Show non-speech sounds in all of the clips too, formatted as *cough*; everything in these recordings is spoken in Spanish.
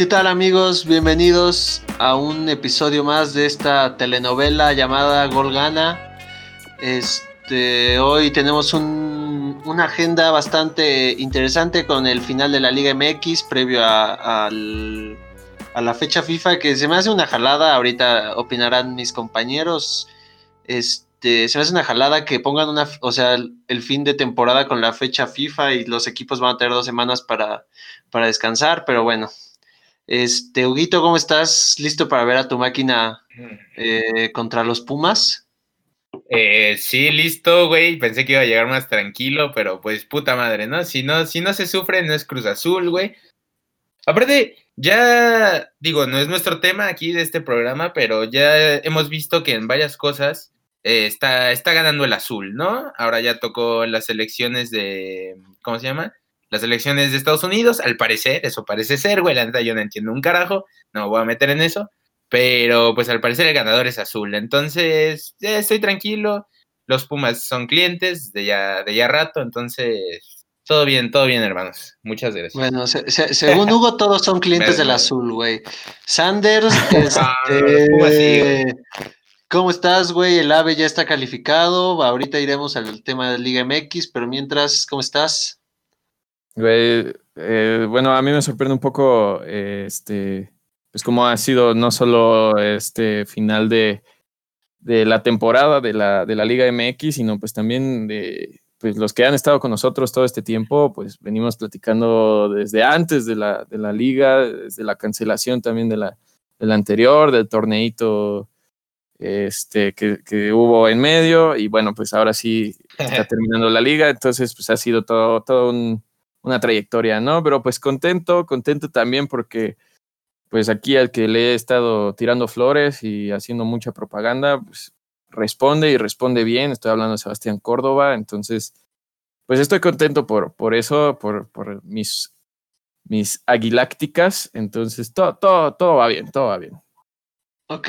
¿Qué tal amigos? Bienvenidos a un episodio más de esta telenovela llamada Gol Gana. Este, hoy tenemos una agenda bastante interesante con el final de la Liga MX previo a, la fecha FIFA que se me hace una jalada. Ahorita opinarán mis compañeros. Este, se me hace una jalada que pongan una, o sea, el, fin de temporada con la fecha FIFA y los equipos van a tener dos semanas para, para descansar, pero bueno, este, Huguito, ¿cómo estás? ¿Listo para ver a tu máquina eh, contra los Pumas? Eh, sí, listo, güey. Pensé que iba a llegar más tranquilo, pero pues puta madre, ¿no? Si no, si no se sufre, no es Cruz Azul, güey. Aparte, ya digo, no es nuestro tema aquí de este programa, pero ya hemos visto que en varias cosas eh, está, está ganando el azul, ¿no? Ahora ya tocó las elecciones de, ¿cómo se llama? Las elecciones de Estados Unidos, al parecer, eso parece ser, güey, la neta yo no entiendo un carajo, no me voy a meter en eso, pero pues al parecer el ganador es azul, entonces estoy tranquilo, los Pumas son clientes de ya, de ya rato, entonces todo bien, todo bien, hermanos. Muchas gracias. Bueno, según Hugo, *laughs* todos son clientes del azul, güey. Sanders, *laughs* ah, este, ¿cómo estás, güey? El AVE ya está calificado. Ahorita iremos al tema de Liga MX, pero mientras, ¿cómo estás? Eh, bueno, a mí me sorprende un poco eh, este, pues cómo ha sido no solo este final de, de la temporada de la, de la Liga MX, sino pues también de pues, los que han estado con nosotros todo este tiempo, pues venimos platicando desde antes de la, de la liga, desde la cancelación también de la, de anterior, del torneito este, que, que, hubo en medio, y bueno, pues ahora sí está *laughs* terminando la liga, entonces pues ha sido todo, todo un, una trayectoria, ¿no? Pero pues contento, contento también porque pues aquí al que le he estado tirando flores y haciendo mucha propaganda, pues responde y responde bien. Estoy hablando de Sebastián Córdoba, entonces pues estoy contento por, por eso, por, por mis, mis aguilácticas. Entonces todo, todo, todo va bien, todo va bien. Ok,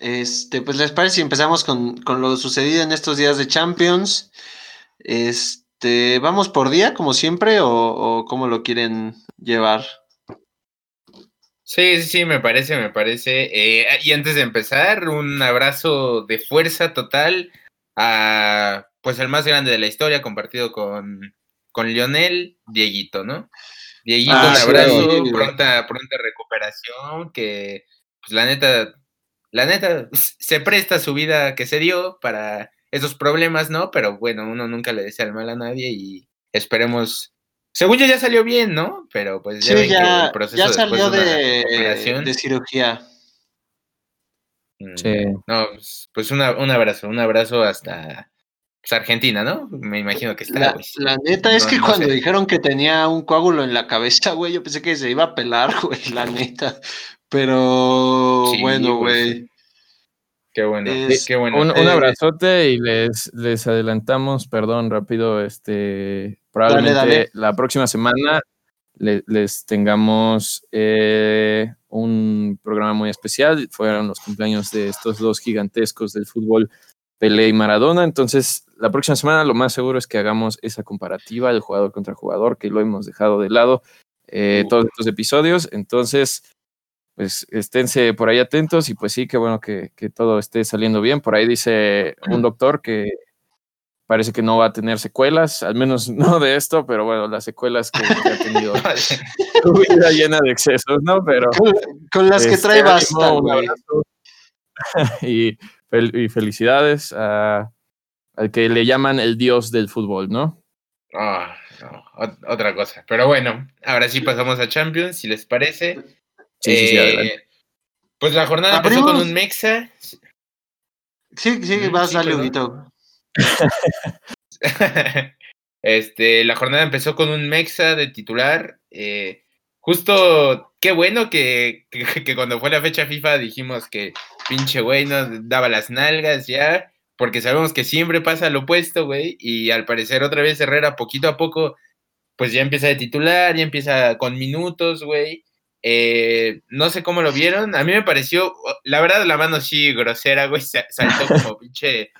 este, pues les parece si empezamos con, con lo sucedido en estos días de Champions. Este este, ¿Vamos por día, como siempre, o, cómo lo quieren llevar? Sí, sí, sí, me parece, me parece. Eh, y antes de empezar, un abrazo de fuerza total a, pues, el más grande de la historia, compartido con, con Lionel, Dieguito, ¿no? Dieguito, ah, un abrazo, pronta, pronta recuperación, que, pues, la neta, la neta, se presta su vida que se dio para esos problemas, ¿no? Pero bueno, uno nunca le desea el mal a nadie y esperemos. Según yo ya salió bien, ¿no? Pero pues ya, sí, ya, ya salió de, de, cirugía. Mm, sí. No, pues, pues un abrazo, un abrazo hasta pues, Argentina, ¿no? Me imagino que está. La, la neta es que cuando dijeron que tenía un coágulo en la cabeza, güey, yo pensé que se iba a pelar, *laughs* güey, la neta. Pero bueno, güey. Qué bueno, qué bueno. Un, un, abrazote y les, les adelantamos, perdón, rápido, este, probablemente la próxima semana les tengamos eh, un programa muy especial. Fueron los cumpleaños de estos dos gigantescos del fútbol, Pelé y Maradona. Entonces, la próxima semana lo más seguro es que hagamos esa comparativa del jugador contra jugador, que lo hemos dejado de lado eh, todos estos episodios. Entonces, pues esténse por ahí atentos y pues sí, qué bueno que, todo esté saliendo bien. Por ahí dice un doctor que parece que no va a tener secuelas, al menos *laughs* no de esto, pero bueno, las secuelas que, ha tenido *laughs* su vida llena de excesos, ¿no? Pero con, las que trae este, bastante. *laughs* y, y, felicidades a, al que le llaman el dios del fútbol, ¿no? Ah, no, otra cosa. Pero bueno, ahora sí pasamos a Champions, si les parece. Sí, sí, eh, Pues la jornada empezó con un Mexa. Sí, sí, vas, a dale, *laughs* este, la jornada empezó con un Mexa de titular. Eh, justo, qué bueno que, que, *laughs* cuando fue la fecha FIFA dijimos que pinche güey nos daba las nalgas ya, porque sabemos que siempre pasa lo opuesto, güey, y al parecer otra vez Herrera poquito a poco, pues ya empieza de titular, ya empieza con minutos, güey, eh, no sé cómo lo vieron. A mí me pareció, la verdad, la mano sí grosera, güey. Saltó como *laughs* pinche,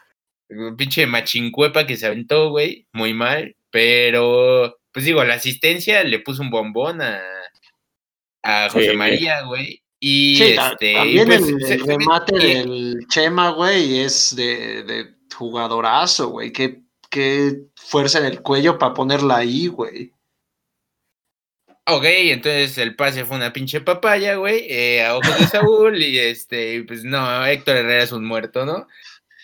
pinche machincuepa que se aventó, güey. Muy mal. Pero, pues digo, la asistencia le puso un bombón a, a José María, güey. Y Sí, este. también pues, el, se- el remate del Chema, güey, es de, de jugadorazo, güey. Qué, qué fuerza en el cuello para ponerla ahí, güey. Ok, entonces el pase fue una pinche papaya, güey, eh, a ojos de Saúl, y este, pues no, Héctor Herrera es un muerto, ¿no?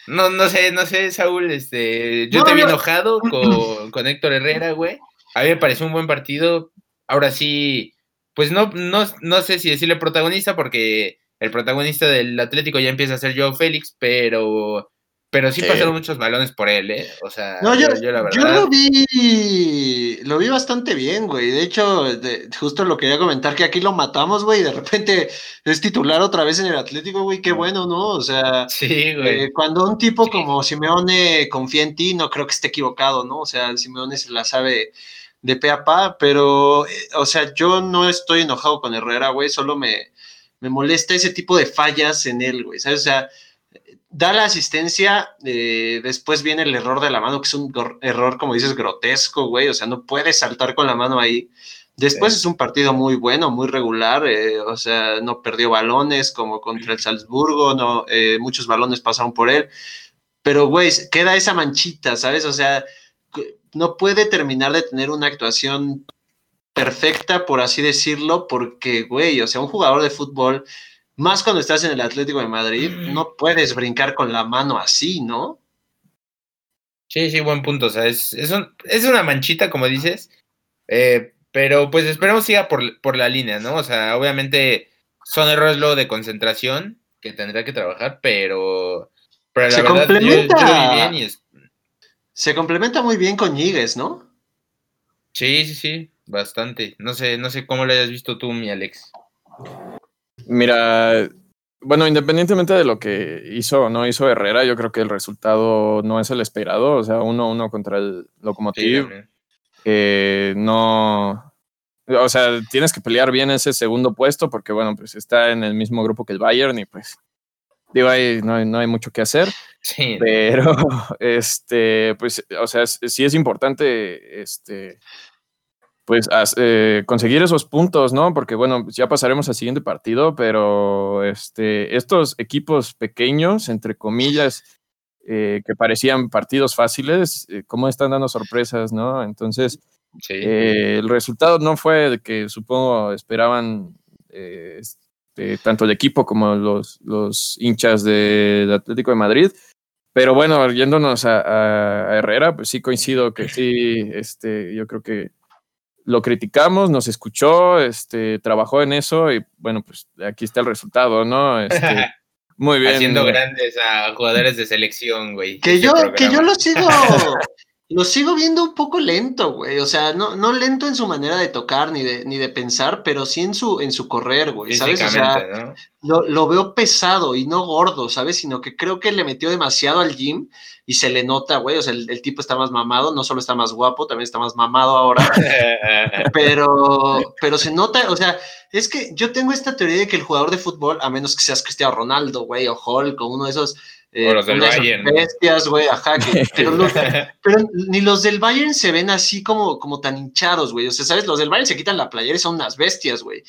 No, no sé, no sé, Saúl, este, yo No, te vi enojado con, con Héctor Herrera, güey. A mí me pareció un buen partido. Ahora sí, pues no, no, no sé si decirle protagonista, porque el protagonista del Atlético ya empieza a ser Joe Félix, pero, pero sí pasaron muchos balones por él, ¿eh? O sea, No, yo, yo, la yo verdad. lo vi, lo vi bastante bien, güey. De hecho, de- justo lo quería comentar que aquí lo matamos, güey. y De repente es titular otra vez en el Atlético, güey. Qué bueno, ¿no? O sea, Sí, güey. eh, cuando un tipo Sí. como Simeone confía en ti, no creo que esté equivocado, ¿no? O sea, Simeone se la sabe de pe a pa, pero, eh, o sea, yo no estoy enojado con Herrera, güey. Solo me, me molesta ese tipo de fallas en él, güey. ¿Sabes? O sea, da la asistencia, eh, después viene el error de la mano, que es un error, como dices, grotesco, güey, o sea, no puedes saltar con la mano ahí. Después Sí. es un partido muy bueno, muy regular, eh, o sea, no perdió balones como contra el Salzburgo, no, eh, muchos balones pasaron por él, pero, güey, queda esa manchita, ¿sabes? O sea, no puede terminar de tener una actuación perfecta, por así decirlo, porque, güey, o sea, un jugador de fútbol más cuando estás en el Atlético de Madrid, no puedes brincar con la mano así, ¿no? Sí, sí, buen punto. O sea, es, es, un- es una manchita, como dices. eh, pero pues esperemos siga por, por la línea, ¿no? O sea, obviamente son errores luego de concentración que tendrá que trabajar, pero, pero la Se verdad yo- yo, complementa. bien y es, Se complementa muy bien con Ñíguez, ¿no? sí, sí, sí, bastante. No sé, no sé cómo lo hayas visto tú, mi Alex. Mira, bueno, independientemente de lo que hizo o no hizo Herrera, yo creo que el resultado no es el esperado. O sea, 1-1 contra el Sí, Lokomotiv. también. eh, no. O sea, tienes que pelear bien ese segundo puesto porque, bueno, pues está en el mismo grupo que el Bayern y pues, digo, ahí no hay, no hay mucho que hacer. Sí, Pero, *laughs* este, pues, o sea, sí es importante, este, pues, eh, conseguir esos puntos, ¿no? Porque, bueno, ya pasaremos al siguiente partido, pero, este, estos equipos pequeños, entre comillas, eh, que parecían partidos fáciles, eh, cómo están dando sorpresas, ¿no? Entonces, sí. eh, el resultado no fue el que supongo esperaban este, tanto el equipo como los, los hinchas del Atlético de Madrid. Pero bueno, yéndonos a, a- a Herrera, pues sí coincido que sí, este, yo creo que lo criticamos, nos escuchó, este, trabajó en eso y bueno, pues aquí está el resultado, ¿no? Este, *laughs* muy bien. Haciendo grandes a jugadores de selección, güey. Que yo, programa. que yo lo sigo, *laughs* lo sigo viendo un poco lento, güey. O sea, no, no lento en su manera de tocar ni de, ni de pensar, pero sí en su, en su correr, güey. ¿Sabes? O sea, lo, lo veo pesado y no gordo, ¿sabes? Sino que creo que le metió demasiado al gym y se le nota, güey. O sea, el, el tipo está más mamado, no solo está más guapo, también está más mamado ahora. *laughs* pero, pero se nota, o sea, es que yo tengo esta teoría de que el jugador de fútbol, a menos que seas Cristiano Ronaldo, güey, o Hulk, o uno de esos, eh, O los del Bayern, ¿no? bestias, güey, ajá, que- *laughs* pero, los- pero ni los del Bayern se ven así como, como tan hinchados, güey, o sea, ¿sabes? Los del Bayern se quitan la playera y son unas bestias, güey,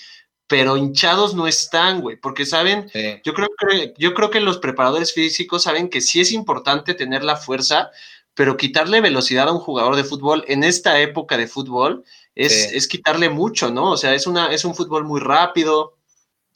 pero hinchados no están, güey, porque saben, Sí. yo creo que, yo creo que los preparadores físicos saben que sí es importante tener la fuerza, pero quitarle velocidad a un jugador de fútbol en esta época de fútbol es, Sí. es quitarle mucho, ¿no? O sea, es, una, es un fútbol muy rápido.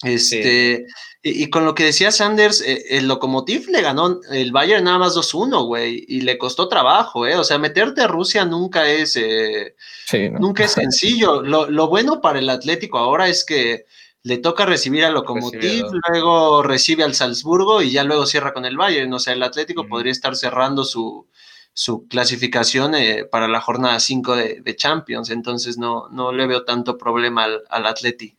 Este, y, y con lo que decía Sanders, eh, el Lokomotiv le ganó el Bayern nada más 2-1, güey, y le costó trabajo, ¿eh? O sea, meterte a Rusia nunca es, eh, Sí, ¿no? nunca es *laughs* sencillo. Lo, lo bueno para el Atlético ahora es que le toca recibir al Lokomotiv, luego recibe al Salzburgo y ya luego cierra con el Bayern. O sea, el Atlético podría estar cerrando su, su clasificación eh, para la jornada 5 de, de Champions. Entonces no, no le veo tanto problema al, al Atleti.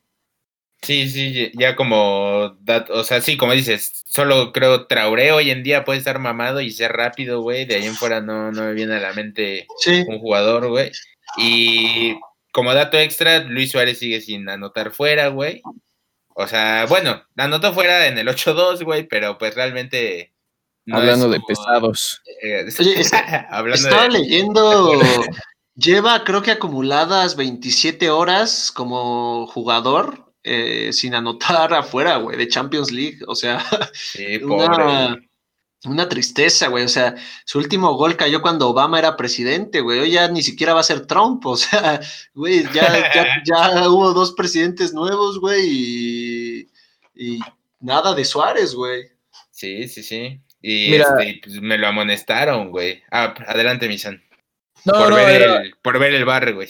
Sí, sí, ya como, dat- o sea, sí, como dices, solo creo Traoré hoy en día puede estar mamado y ser rápido, güey, de ahí en fuera no, no me viene a la mente Sí, un jugador, güey. Y como dato extra, Luis Suárez sigue sin anotar fuera, güey. O sea, bueno, anotó fuera en el 8-2, güey, pero pues realmente... no Hablando es de pesados. eh, *laughs* Oye, está- *laughs* hablando estaba de... leyendo, *laughs* lleva creo que acumuladas 27 horas como jugador eh, sin anotar *laughs* afuera, güey, de Champions League. O sea, Sí, *laughs* una, tristeza, güey. O sea, su último gol cayó cuando Obama era presidente, güey. Hoy ya ni siquiera va a ser Trump. *laughs* O sea, güey, ya, ya, ya hubo dos presidentes nuevos, güey, y, y nada de Suárez, güey. Sí, sí, sí. Y Mira. este, pues, me lo amonestaron, güey. Ah, adelante, mi son. No, por, no, ver era- el, por ver el bar, güey.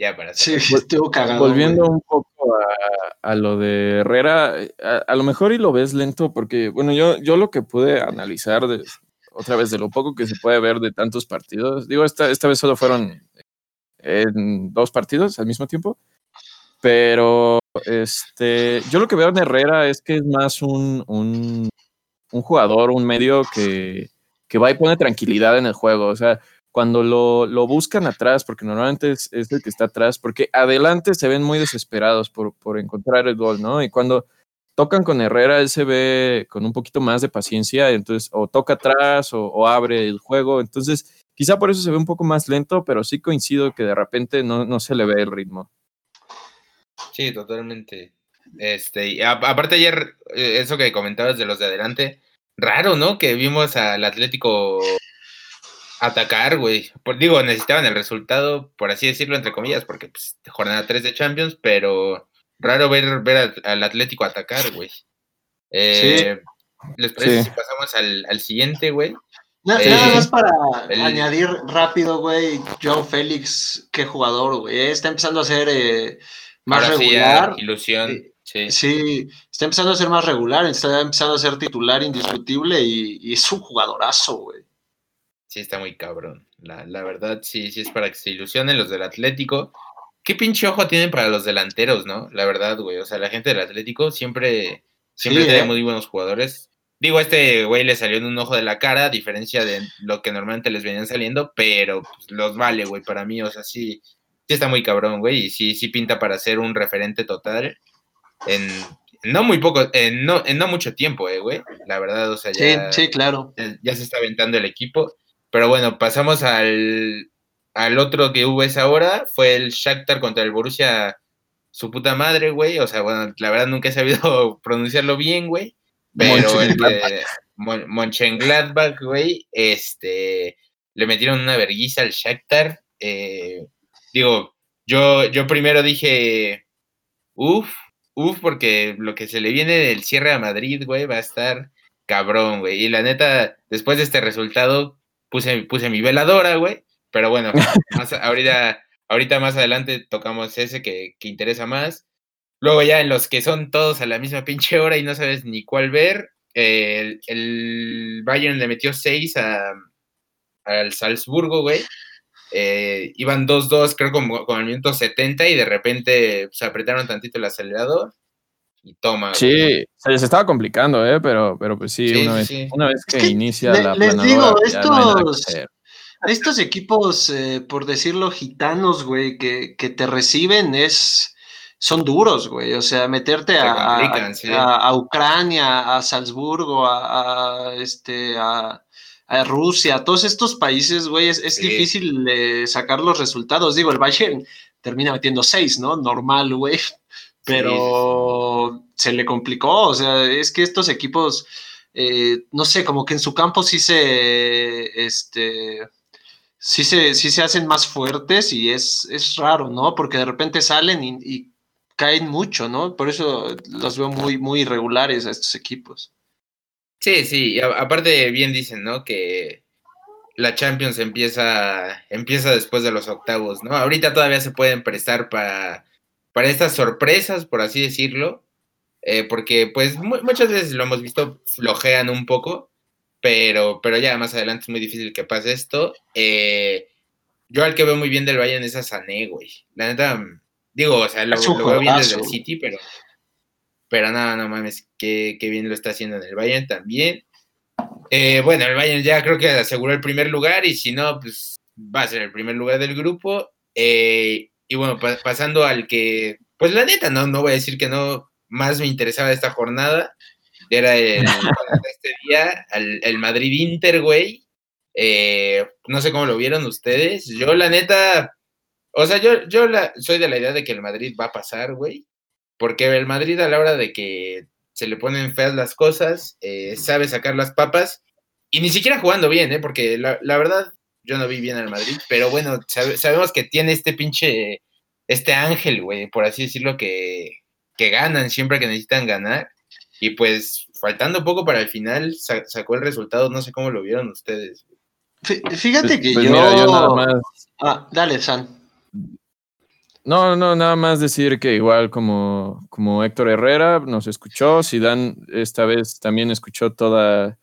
Ya para Sí, estuvo cagado. Volviendo güey. un poco a, a lo de Herrera, a, a lo mejor y lo ves lento porque, bueno, yo, yo lo que pude analizar de, otra vez de lo poco que se puede ver de tantos partidos, digo, esta, esta vez solo fueron en dos partidos al mismo tiempo, pero este, yo lo que veo en Herrera es que es más un, un, un jugador, un medio que, que va y pone tranquilidad en el juego, o sea, cuando lo, lo buscan atrás, porque normalmente es, el que está atrás, porque adelante se ven muy desesperados por, por encontrar el gol, ¿no? Y cuando tocan con Herrera, él se ve con un poquito más de paciencia, entonces o toca atrás o, abre el juego, entonces quizá por eso se ve un poco más lento, pero sí coincido que de repente no, no se le ve el ritmo. Sí, totalmente. Este, a- aparte ayer, eh, eso que comentabas de los de adelante, raro, ¿no? Que vimos al Atlético atacar, güey. Por- digo, necesitaban el resultado, por así decirlo, entre comillas, porque pues, jornada 3 de Champions, pero raro ver, ver al, al Atlético atacar, güey. Eh, ¿Les parece Sí. si pasamos al, al siguiente, güey? Na- Eh, Nada más para el- añadir rápido, güey, Joe Félix, qué jugador, güey. eh, Está empezando a ser eh, más Ahora sí, regular. ilusión. Sí. Sí, está empezando a ser más regular, está empezando a ser titular indiscutible y, y es un jugadorazo, güey. Sí, está muy cabrón. La, la verdad, sí, sí es para que se ilusionen los del Atlético. Qué pinche ojo tienen para los delanteros, ¿no? La verdad, güey. O sea, la gente del Atlético siempre, siempre Sí, trae ¿eh? muy buenos jugadores. Digo, este güey le salió en un ojo de la cara, a diferencia de lo que normalmente les venían saliendo, pero pues, los vale, güey, para mí. O sea, sí, sí está muy cabrón, güey. Y sí, sí pinta para ser un referente total en no muy poco, en no, en no mucho tiempo, eh, güey. La verdad, o sea, Sí, ya sí, claro. ya- ya se está aventando el equipo. Pero bueno, pasamos al, al otro que hubo esa hora. Fue el Shakhtar contra el Borussia, su puta madre, güey. O sea, bueno, la verdad nunca he sabido *laughs* pronunciarlo bien, güey. Pero el de Mon- Mönchengladbach, güey, este, le metieron una verguiza al Shakhtar. Eh, digo, yo, yo primero dije, uff, uff, porque lo que se le viene del cierre a Madrid, güey, va a estar cabrón, güey. Y la neta, después de este resultado, puse, puse mi veladora, güey. Pero bueno, *laughs* más, ahorita, ahorita más adelante tocamos ese que, que interesa más. Luego ya en los que son todos a la misma pinche hora y no sabes ni cuál ver, eh, el, el Bayern le metió 6 a, al Salzburgo, güey. Eh, iban 2-2, creo, como con el minuto 70 y de repente se apretaron tantito el acelerador y toma. Sí, se les estaba complicando, ¿eh? pero, pero pues sí, Sí, una, sí, vez, sí. una vez Es que, que inicia le- la les digo, no que estos-. Estos equipos, eh, por decirlo, gitanos, güey, que, que te reciben es... Son duros, güey. O sea, meterte Se a, a- complican, sí. a- a Ucrania, a Salzburgo, a, a, este, a, a Rusia, a todos estos países, güey, es, es Sí. difícil eh, sacar los resultados. Digo, el Bayern termina metiendo seis, ¿no? Normal, güey. Pero se le complicó. O sea, es que estos equipos, eh, no sé, como que en su campo sí se, este, sí se, sí se hacen más fuertes y es, es raro, ¿no? Porque de repente salen y, y caen mucho, ¿no? Por eso los veo muy, muy irregulares a estos equipos. Sí, sí, y a- aparte bien dicen, ¿no? Que la Champions empieza, empieza después de los octavos, ¿no? Ahorita todavía se pueden prestar para, para estas sorpresas, por así decirlo, eh, porque pues mu- muchas veces lo hemos visto, flojean un poco, pero, pero ya más adelante es muy difícil que pase esto. Eh, yo al que veo muy bien del Bayern es a Sané, güey. La neta, mm, digo, o sea, lo, lo veo bien desde el. City, pero... Pero nada, no mames, qué, qué bien lo está haciendo en el Bayern también. Eh, bueno, el Bayern ya creo que aseguró el primer lugar y si no, pues va a ser el primer lugar del grupo. Eh, y bueno, pa- pasando al que, pues la neta, no, no voy a decir que no, más me interesaba esta jornada. Era el, *laughs* este día, el, el Madrid-Inter, güey. Eh, no sé cómo lo vieron ustedes. Yo, la neta, o sea, yo, yo la, soy de la idea de que el Madrid va a pasar, güey. porque el Madrid a la hora de que se le ponen feas las cosas, eh, sabe sacar las papas y ni siquiera jugando bien, ¿eh? porque la, verdad yo no vi bien al Madrid, pero bueno, sabemos que tiene este pinche, este ángel, güey, por así decirlo, que, que ganan siempre que necesitan ganar. Y pues faltando poco para el final, sacó el resultado, no sé cómo lo vieron ustedes. Fíjate pues, que pues yo... nada más... Ah, dale, San. No, no, nada más decir que igual como, como Héctor Herrera nos escuchó, Dan esta vez también escuchó toda,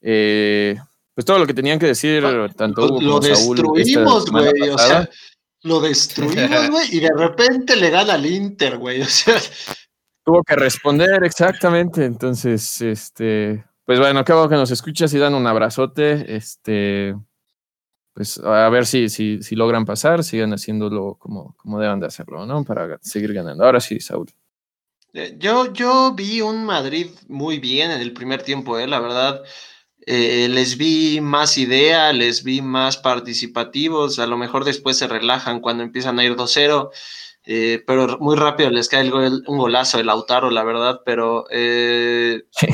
eh, pues todo lo que tenían que decir, ah, tanto Hugo lo destruimos, güey, o sea, lo destruimos, güey, y de repente le gana al Inter, güey, o sea. Tuvo que responder exactamente, entonces, este, pues bueno, acabo que nos escuchas y dan un abrazote, este, pues a ver si, si, si logran pasar, sigan haciéndolo como, como deban de hacerlo, ¿no? Para seguir ganando. Ahora sí, Saúl. Eh, yo, yo vi un Madrid muy bien en el primer tiempo, ¿eh? la verdad. Eh, les vi más idea, les vi más participativos, a lo mejor después se relajan cuando empiezan a ir 2-0, eh, pero muy rápido les cae el un golazo el Lautaro, la verdad, pero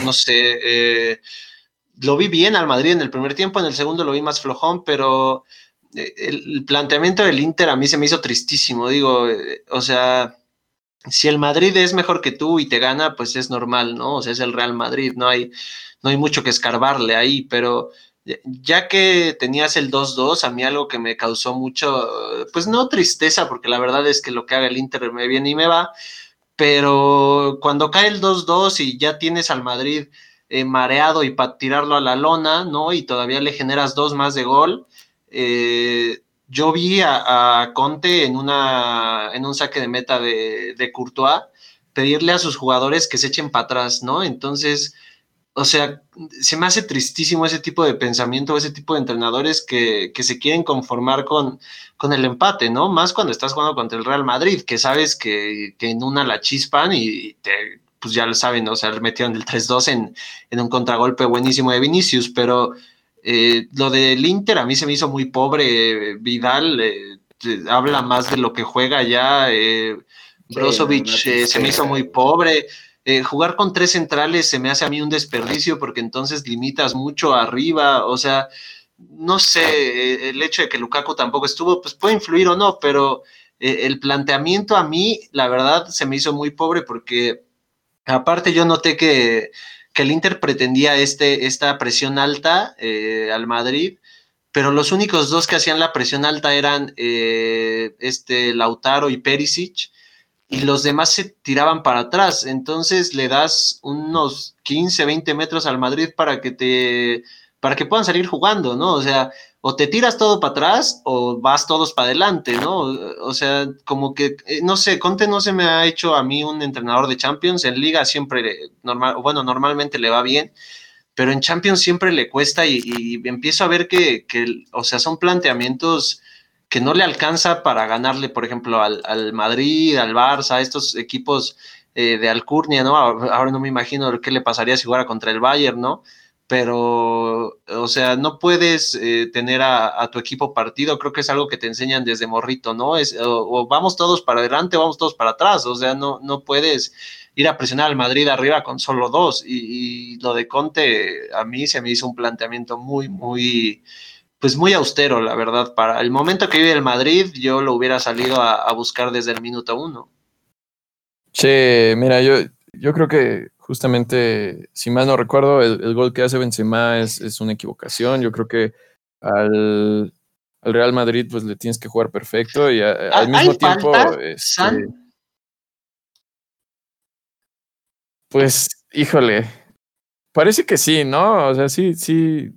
no sé, lo vi bien al Madrid en el primer tiempo, en el segundo lo vi más flojón, pero eh, el, planteamiento del Inter a mí se me hizo tristísimo, digo, eh, o sea, si el Madrid es mejor que tú y te gana, pues es normal, ¿no? O sea, es el Real Madrid, no hay, no hay mucho que escarbarle ahí, pero ya que tenías el 2-2, a mí algo que me causó mucho, pues no tristeza, porque la verdad es que lo que haga el Inter me viene y me va, pero cuando cae el 2-2 y ya tienes al Madrid eh, mareado y para tirarlo a la lona, ¿no? Y todavía le generas dos más de gol. Eh, yo vi a, Conte en, una, en un saque de meta de, de Courtois pedirle a sus jugadores que se echen para atrás, ¿no? Entonces, o sea, se me hace tristísimo ese tipo de pensamiento, ese tipo de entrenadores que, se quieren conformar con, con, el empate, ¿no? Más cuando estás jugando contra el Real Madrid, que sabes que, que en una la chispan y te, pues ya lo saben, o sea, metieron el 3-2 en, en, un contragolpe buenísimo de Vinicius, pero eh, lo del Inter a mí se me hizo muy pobre, Vidal eh, habla más de lo que juega ya, eh, Brozovic se me hizo muy pobre. jugar con tres centrales se me hace a mí un desperdicio porque entonces limitas mucho arriba, o sea, no sé, el hecho de que Lukaku tampoco estuvo, pues puede influir o no, pero el planteamiento a mí, la verdad, se me hizo muy pobre porque Aparte, yo noté que, el Inter pretendía este, esta presión alta eh, al Madrid, pero los únicos dos que hacían la presión alta eran eh, este Lautaro y Perisic, y los demás se tiraban para atrás. Entonces le das unos 15, 20 metros al Madrid para que te para que puedan salir jugando, ¿no? O sea, o te tiras todo para atrás o vas todos para adelante, ¿no? O sea, como que, eh, no sé, Conte no se me ha hecho a mí un entrenador de Champions, en liga siempre, normal, bueno, normalmente le va bien, pero en Champions siempre le cuesta y, empiezo a ver que, o sea, son planteamientos que no le alcanza para ganarle, por ejemplo, al, Madrid, al Barça, a estos equipos eh, de Alcurnia, ¿no? Ahora no me imagino qué le pasaría si jugara contra el Bayern, ¿no? Pero, o sea, no puedes eh, tener a, tu equipo partido, creo que es algo que te enseñan desde morrito, ¿no? Es, o, vamos todos para adelante, vamos todos para atrás, o sea, no, no puedes ir a presionar al Madrid arriba con solo dos, y, lo de Conte a mí se me hizo un planteamiento muy, muy, pues muy austero, la verdad, para el momento que vive el Madrid, yo lo hubiera salido a, a buscar desde el minuto uno. Sí, mira, yo, yo creo que justamente, si mal no recuerdo, el, gol que hace Benzema es, es, una equivocación. Yo creo que al, Real Madrid pues le tienes que jugar perfecto y al mismo tiempo... Este, pues, híjole, parece que sí, ¿no? O sea, sí, sí.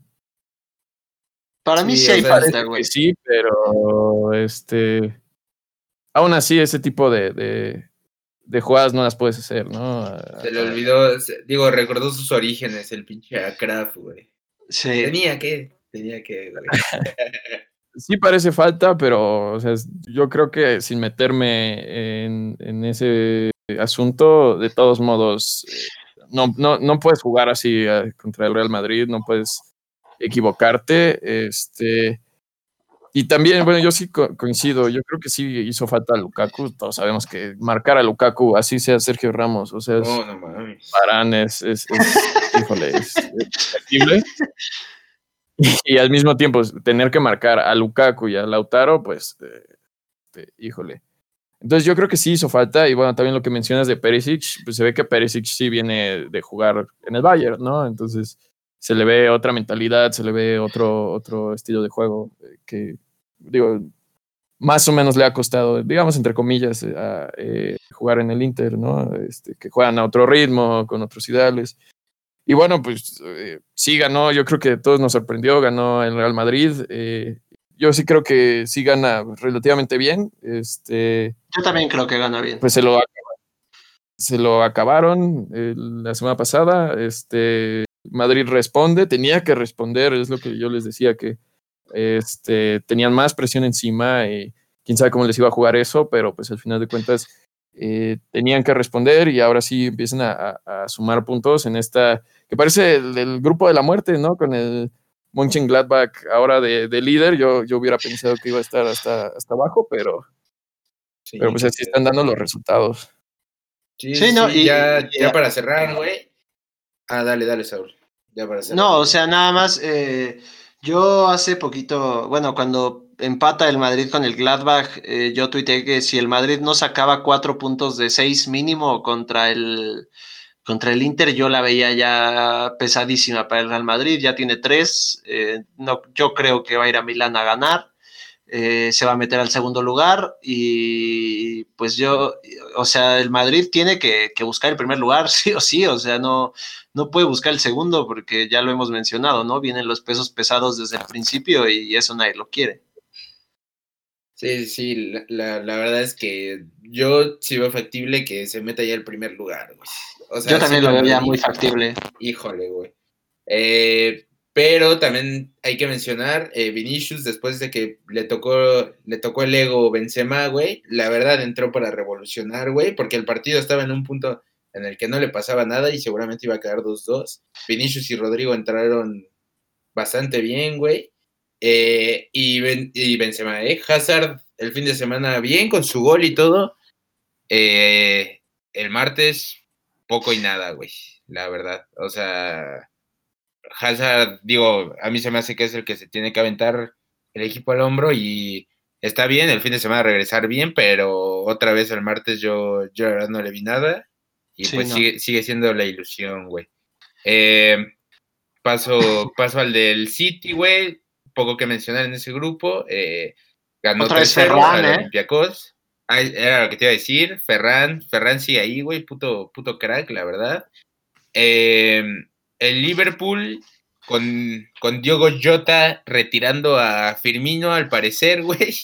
Para mí sí, hay falta, güey. Sí, pero este... Aún así, ese tipo de de jugadas no las puedes hacer, ¿no? Se le olvidó, digo, recordó sus orígenes, el pinche Kraft, güey. Sí. Tenía que, tenía que, *laughs* sí parece falta, pero o sea, yo creo que sin meterme en, en ese asunto, de todos modos, eh, no, no, no puedes jugar así eh, contra el Real Madrid, no puedes equivocarte. Este, Y también, bueno, yo sí coincido, yo creo que sí hizo falta a Lukaku, todos sabemos que marcar a Lukaku, así sea Sergio Ramos, o sea, es, No. Varane es, es, es- híjole, es, terrible. Y, al mismo tiempo, tener que marcar a Lukaku y a Lautaro, pues, eh, este, híjole. Entonces yo creo que sí hizo falta, y bueno, también lo que mencionas de Perisic, pues se ve que Perisic sí viene de jugar en el Bayern, ¿no? Entonces se le ve otra mentalidad, se le ve otro, otro estilo de juego eh, que, digo, más o menos le ha costado, digamos, entre comillas, eh, a, eh, jugar en el Inter, ¿no? Este, que juegan a otro ritmo, con otros ideales. Y bueno, pues eh, sí ganó, yo creo que todos nos sorprendió, ganó el Real Madrid. eh, yo sí creo que sí gana relativamente bien. Este, Yo también creo que gana bien. pues se lo, se lo acabaron la semana pasada. Este, Madrid responde, tenía que responder, es lo que yo les decía, que este, tenían más presión encima y quién sabe cómo les iba a jugar eso, pero pues al final de cuentas eh, tenían que responder y ahora sí empiezan a, a- a sumar puntos en esta, que parece el, el grupo de la muerte, ¿no? Con el Mönchengladbach ahora de, de líder, yo, yo hubiera pensado que iba a estar hasta, hasta abajo, pero, Sí, pero pues así están dando los resultados. Sí, Sí, sí, no, y- ya, y- ya para cerrar, güey. Ah, dale, dale, Saúl. Ya para. No, o sea, nada más, eh, yo hace poquito, bueno, cuando empata el Madrid con el Gladbach, eh, yo tuiteé que si el Madrid no sacaba cuatro puntos de seis mínimo contra el, contra el Inter, yo la veía ya pesadísima para el Real Madrid, ya tiene tres, eh, no, yo creo que va a ir a Milán a ganar, eh, se va a meter al segundo lugar y pues yo, o sea, el Madrid tiene que, que buscar el primer lugar, *laughs* sí o sí, o sea, no no puede buscar el segundo porque ya lo hemos mencionado, ¿no? Vienen los pesos pesados desde el principio y eso nadie lo quiere. Sí, sí, la, la, la verdad es que yo sí veo factible que se meta ya el primer lugar, güey. O sea, Yo también sí lo Madrid- muy factible. Híjole, güey. Eh, pero también hay que mencionar, eh, Vinicius, después de que le tocó, le tocó el ego Benzema, güey, la verdad entró para revolucionar, güey, porque el partido estaba en un punto en el que no le pasaba nada y seguramente iba a quedar 2-2. Vinicius y Rodrigo entraron bastante bien, güey. Eh, y, ben, y Benzema, ¿eh? Hazard el fin de semana bien con su gol y todo. Eh, el martes, poco y nada, güey, la verdad. O sea, Hazard, digo, a mí se me hace que es el que se tiene que aventar el equipo al hombro y está bien el fin de semana regresar bien, pero otra vez el martes yo, yo la verdad no le vi nada y Sí, pues no. sigue, sigue siendo la ilusión, güey. Eh, paso, *laughs* paso al del City, güey, poco que mencionar en ese grupo. eh, ganó Otra vez 3-0 Ferran, ¿eh? Olympiacos. Era lo que te iba a decir. Ferran, Ferran sigue ahí, güey, puto, puto crack, la verdad. Eh, el Liverpool con, con Diogo Jota retirando a Firmino, al parecer, *laughs* güey.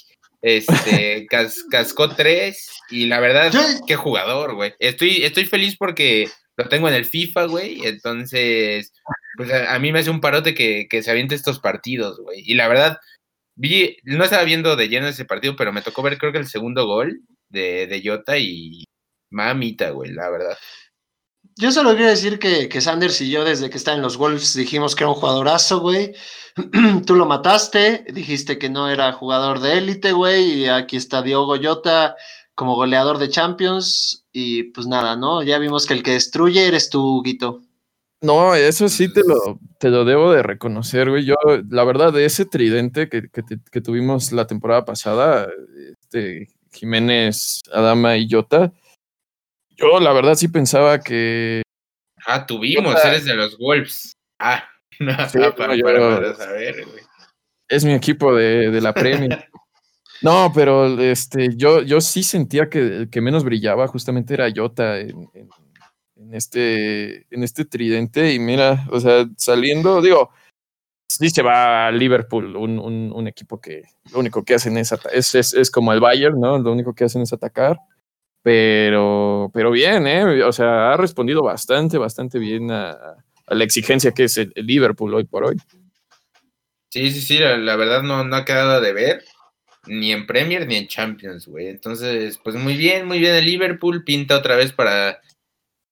Este, *laughs* cas- cascó tres. Y la verdad, qué jugador, güey. Estoy, estoy feliz porque lo tengo en el FIFA, güey. Entonces, pues a, a mí me hace un parote que, que se aviente estos partidos, güey. Y la verdad, vi, no estaba viendo de lleno ese partido, pero me tocó ver creo que el segundo gol de, de Jota y mamita, güey, la verdad. Yo solo quiero decir que, que Sanders y yo, desde que está en los Wolves, dijimos que era un jugadorazo, güey. *clears throat* Tú lo mataste, dijiste que no era jugador de élite, güey. Y aquí está Diogo Jota como goleador de Champions. Y pues nada, ¿no? Ya vimos que el que destruye eres tú, Guito. No, eso sí te lo, te lo debo de reconocer, güey. Yo, la verdad, de ese tridente que, que, tuvimos la temporada pasada, este, Jiménez, Adama y Jota, yo la verdad sí pensaba que Ah, tuvimos, eres de los Wolves. Ah, *laughs* no, Sí, para, no, yo- para- para saber, güey. es mi equipo de, de la Premier. *laughs* No, pero este, yo, yo sí sentía que el que menos brillaba justamente era Jota en, en- en este, en este tridente. Y mira, o sea, saliendo, digo, sí se va a Liverpool, un, un- un equipo que lo único que hacen es, es, es, es como el Bayern, ¿no? Lo único que hacen es atacar. Pero, pero bien, ¿eh? O sea, ha respondido bastante, bastante bien a, a la exigencia que es el, el Liverpool hoy por hoy. Sí, sí, sí, la, la verdad no, no ha quedado de ver, ni en Premier ni en Champions, güey. Entonces, pues muy bien, muy bien el Liverpool, pinta otra vez para,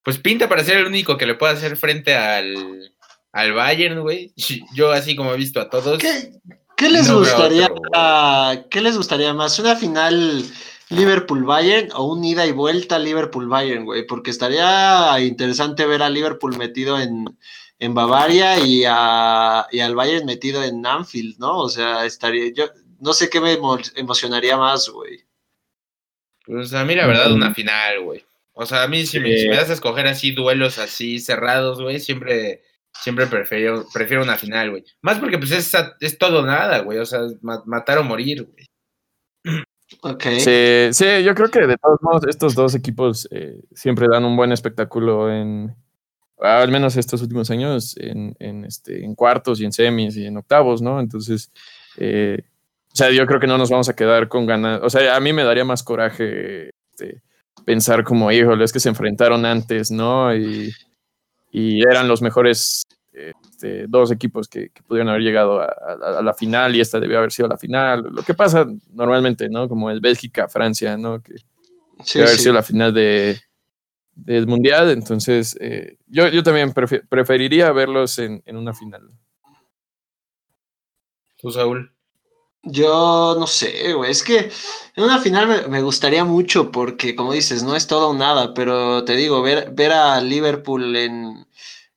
pues pinta para ser el único que le pueda hacer frente al, al Bayern, güey. *laughs* Yo así como he visto a todos. ¿Qué, qué les no veo a gustaría otro, gustaría, ¿qué les gustaría más? ¿Una final Liverpool-Bayern o un ida y vuelta Liverpool-Bayern, güey? Porque estaría interesante ver a Liverpool metido en, en Bavaria y, a, y al Bayern metido en Anfield, ¿no? O sea, estaría, yo no sé qué me emocionaría más, güey. Pues a mí la verdad una final, güey. O sea, a mí si me, si me das a escoger así duelos así cerrados, güey, siempre siempre prefiero, prefiero una final, güey. Más porque pues es, es todo nada, güey. O sea, matar o morir, güey. Sí, sí, yo creo que de todos modos estos dos equipos eh, siempre dan un buen espectáculo en, al menos estos últimos años, en, en, este, en cuartos y en semis y en octavos, ¿no? Entonces, eh, o sea, yo creo que no nos vamos a quedar con ganas. O sea, a mí me daría más coraje este, pensar como, híjole, es que se enfrentaron antes, ¿no? Y, y eran los mejores este, dos equipos que, pudieron haber llegado a, la final y esta debió haber sido la final. Lo que pasa normalmente, ¿no? Como el Bélgica-Francia, ¿no? Que debe haber sido la final de, del Mundial. Entonces, eh, yo, yo también preferiría verlos en, en una final. ¿Tú, Saúl? Yo no sé, güey. Es que en una final me, gustaría mucho porque, como dices, no es todo o nada, pero te digo, ver, ver a Liverpool en,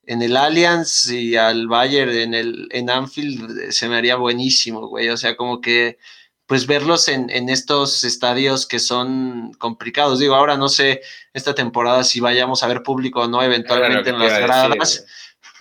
en el Allianz y al Bayern en el en Anfield eh, se me haría buenísimo, güey. O sea, como que pues verlos en, en, estos estadios que son complicados. Digo, ahora no sé esta temporada si vayamos a ver público o no eventualmente en las gradas.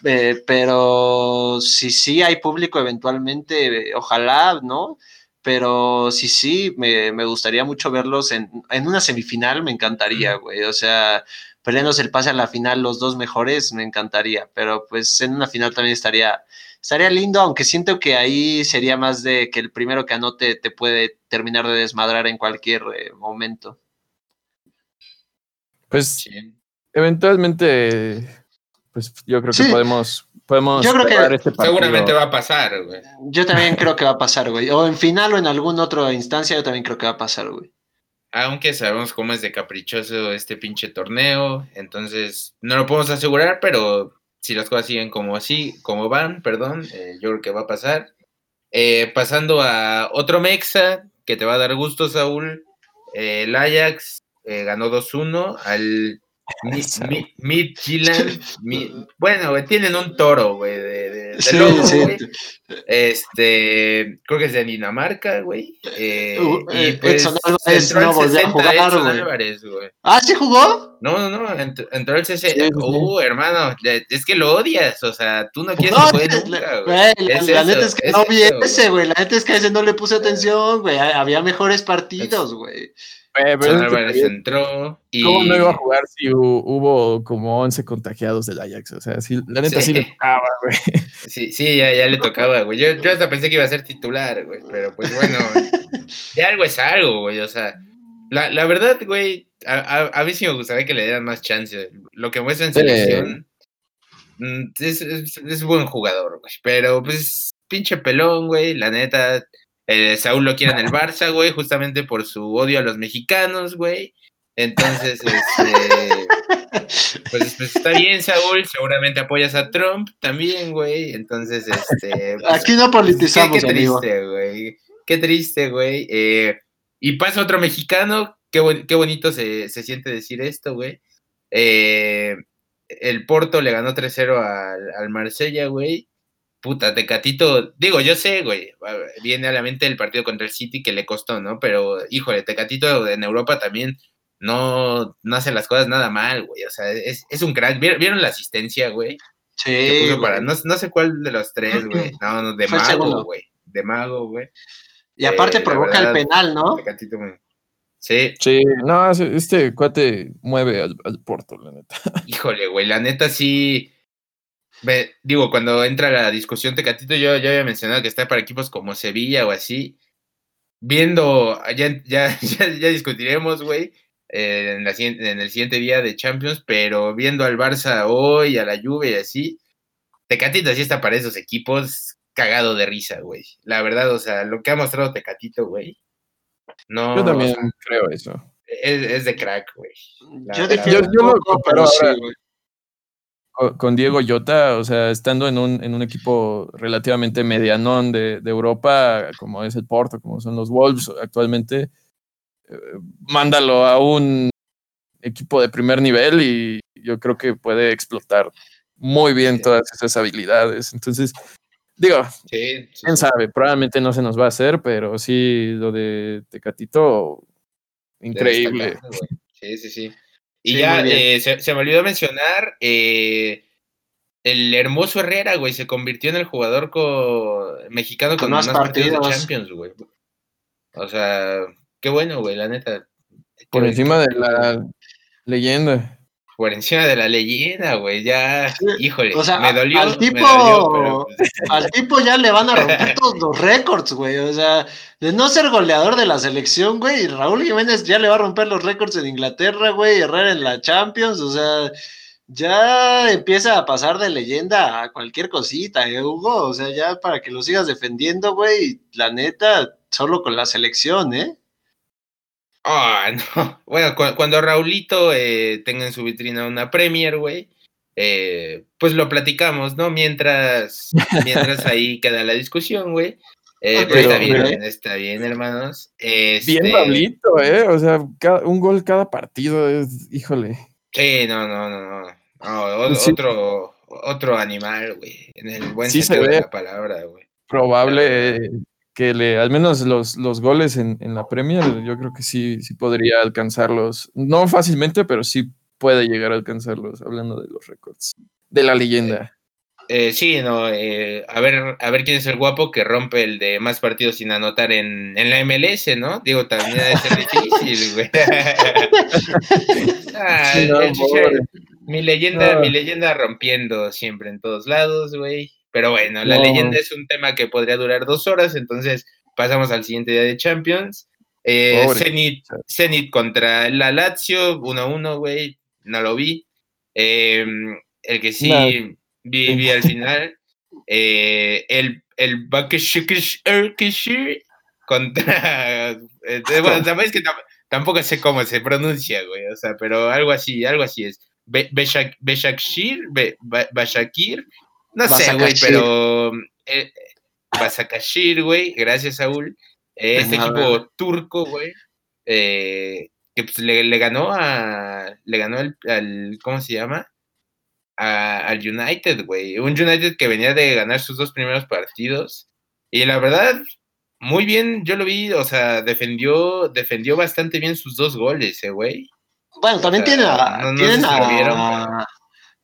Eh, pero si sí hay público eventualmente, ojalá, ¿no? Pero si sí, me, me gustaría mucho verlos en, en, una semifinal, me encantaría, güey. O sea, peleándose el pase a la final los dos mejores, me encantaría, pero pues en una final también estaría, estaría lindo, aunque siento que ahí sería más de que el primero que anote te puede terminar de desmadrar en cualquier eh, momento. Pues eventualmente, pues yo creo que podemos, podemos yo creo que este Seguramente va a pasar, güey. Yo también creo que va a pasar, güey. O en final o en alguna otra instancia, yo también creo que va a pasar, güey aunque sabemos cómo es de caprichoso este pinche torneo, entonces no lo podemos asegurar, pero si las cosas siguen como así, como van, perdón, eh, yo creo que va a pasar. Eh, pasando a otro Mexa, que te va a dar gusto, Saúl, eh, el Ajax ganó 2-1 al Midtjylland. *laughs* bueno, tienen un toro, güey, de, de, Este, creo que es de Dinamarca, güey. Eh, uh, y eh, pues, no volvió a jugar, güey. ¿Ah, sí jugó? No, no, no, entró, el CC. uh, hermano, es que lo odias, o sea, tú no quieres que juegue nunca, güey. La, neta es que no vi ese, güey, la neta es que a ese no le puse atención, güey, había mejores partidos, güey. Álvarez entró y... ¿Cómo no iba a jugar si hubo como 11 contagiados del Ajax? O sea, sí, la neta sí, le tocaba, güey. Sí, sí, ya, ya le tocaba, güey. Yo, yo, hasta pensé que iba a ser titular, güey. Pero pues bueno, *laughs* de algo es algo, güey. O sea, la, la verdad, güey, a, a, mí sí me gustaría que le dieran más chance. Lo que muestra en selección mm, es, es, es, buen jugador, güey. Pero pues pinche pelón, güey. La neta, eh, Saúl lo quiere en el Barça, güey, justamente por su odio a los mexicanos, güey. Entonces, este, pues, pues, está bien, Saúl, seguramente apoyas a Trump también, güey. Entonces, este. Pues, Aquí no politizamos, qué, qué triste, güey. Qué triste, güey. Eh, y pasa otro mexicano, qué, qué bonito se, se, siente decir esto, güey. Eh, el Porto le ganó 3-0 al, al Marsella, güey puta, Tecatito, digo, yo sé, güey, viene a la mente el partido contra el City que le costó, ¿no? Pero, híjole, Tecatito en Europa también no, no hace las cosas nada mal, güey, o sea, es, es un crack. ¿Vieron, la asistencia, güey? Sí. Para, no, no, sé cuál de los tres, güey. No, no, de mago, güey. De mago, güey. Y aparte eh, provoca el penal, ¿no? Tecatito, güey. Sí. Sí, no, este cuate mueve al, al Porto, la neta. Híjole, güey, la neta sí digo, cuando entra la discusión Tecatito, yo ya había mencionado que está para equipos como Sevilla o así. Viendo, ya, ya, *laughs* ya, discutiremos, güey, en, en el siguiente día de Champions, pero viendo al Barça hoy, a la Juve y así, Tecatito sí está para esos equipos cagado de risa, güey. La verdad, o sea, lo que ha mostrado Tecatito, güey. No, yo también creo eso. Es, de crack, güey. Yo, yo, lo comparo con Diego Llota, o sea, estando en un, en un equipo relativamente medianón de, de, Europa, como es el Porto, como son los Wolves actualmente, eh, mándalo a un equipo de primer nivel y yo creo que puede explotar muy bien todas esas habilidades. Entonces, digo, quién sabe, probablemente no se nos va a hacer, pero sí, lo de Tecatito, increíble. Sí, sí, sí. Y ya eh, se, me olvidó mencionar eh, el hermoso Herrera, güey, se convirtió en el jugador mexicano con, más, partidos. de Champions, güey. O sea, qué bueno, güey, la neta. Por encima de la leyenda por encima de la leyenda, güey, ya, híjole, o sea, me dolió. Al tipo, pues, *laughs* al tipo ya le van a romper todos los récords, güey, o sea, de no ser goleador de la selección, güey, Raúl Jiménez ya le va a romper los récords en Inglaterra, güey, Herrera en la Champions, o sea, ya empieza a pasar de leyenda a cualquier cosita, ¿eh, Hugo? O sea, ya para que lo sigas defendiendo, güey, la neta, solo con la selección, ¿eh? Ah, *laughs* no. Bueno, cuando Raulito eh, tenga en su vitrina una Premier, güey, eh, pues lo platicamos, ¿no? Mientras, *laughs* mientras ahí queda la discusión, güey. Eh, pero, está bien, está bien, hermanos. Bien este Raulito, ¿eh? O sea, un gol cada partido es, híjole. Sí, no, no, no, no. Otro, otro animal, güey. En el buen sentido de la palabra, güey. Probable que le, al menos los, los goles en, en, la Premier, yo creo que sí, sí podría alcanzarlos. No fácilmente, pero sí puede llegar a alcanzarlos, hablando de los récords. De la leyenda. Eh, sí, no, eh, a ver, a ver quién es el guapo que rompe el de más partidos sin anotar en, en la MLS, ¿no? Digo, también ser difícil, güey. *laughs* ah, mi leyenda, mi leyenda rompiendo siempre en todos lados, güey. Pero bueno, la leyenda es un tema que podría durar dos horas, entonces pasamos al siguiente día de Champions. Eh, Zenit, contra la Lazio, 1-1, güey, no lo vi. Em, el que sí vi, al *laughs* final, eh, el, el contra... *laughs* Eh, bueno, sabéis que tampoco sé cómo se pronuncia, güey, o sea, pero algo así, algo así es. Beshakir, Bashakir no sé, güey, pero eh, Basakashir, güey, gracias, Saúl. este equipo turco, güey, eh, que pues le, ganó a. Le ganó al. ¿Cómo se llama? al United, güey. Un United que venía de ganar sus dos primeros partidos. Y la verdad, muy bien, yo lo vi, o sea, defendió, defendió bastante bien sus dos goles, eh, güey. Bueno, también tiene a, tienen a,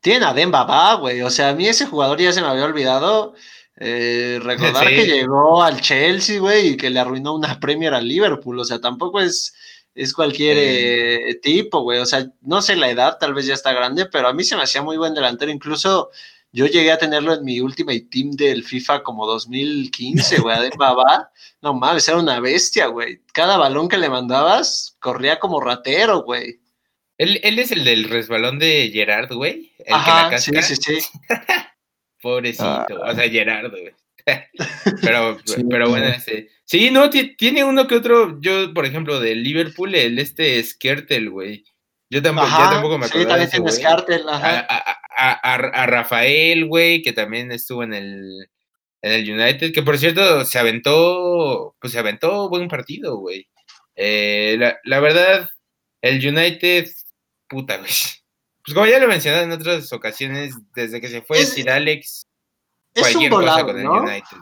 tienen a Demba güey. O sea, a mí ese jugador ya se me había olvidado. Eh, recordar que llegó al Chelsea, güey, y que le arruinó una Premier al Liverpool. O sea, tampoco es, es cualquier eh, tipo, güey. O sea, no sé la edad, tal vez ya está grande, pero a mí se me hacía muy buen delantero. Incluso yo llegué a tenerlo en mi Ultimate Team del FIFA como 2015, güey, de Baba. No mames, era una bestia, güey. Cada balón que le mandabas corría como ratero, güey. Él, es el del resbalón de Gerard, güey. El Ajá, que la sí, sí, sí. *laughs* Pobrecito, ah. o sea, Gerard, güey. *laughs* pero, pero bueno, este. Sí, no, tiene uno que otro. Yo, por ejemplo, del Liverpool, el este Skirtle, güey. Yo tampoco, tampoco me acuerdo. Sí, también tiene ajá. A, Rafael, güey, que también estuvo en el, en el United, que por cierto se aventó, pues se aventó buen partido, güey. Eh, la, la verdad, el United puta, güey. Pues como ya lo he mencionado en otras ocasiones, desde que se fue Sir Alex, es un volado, con ¿no? el United.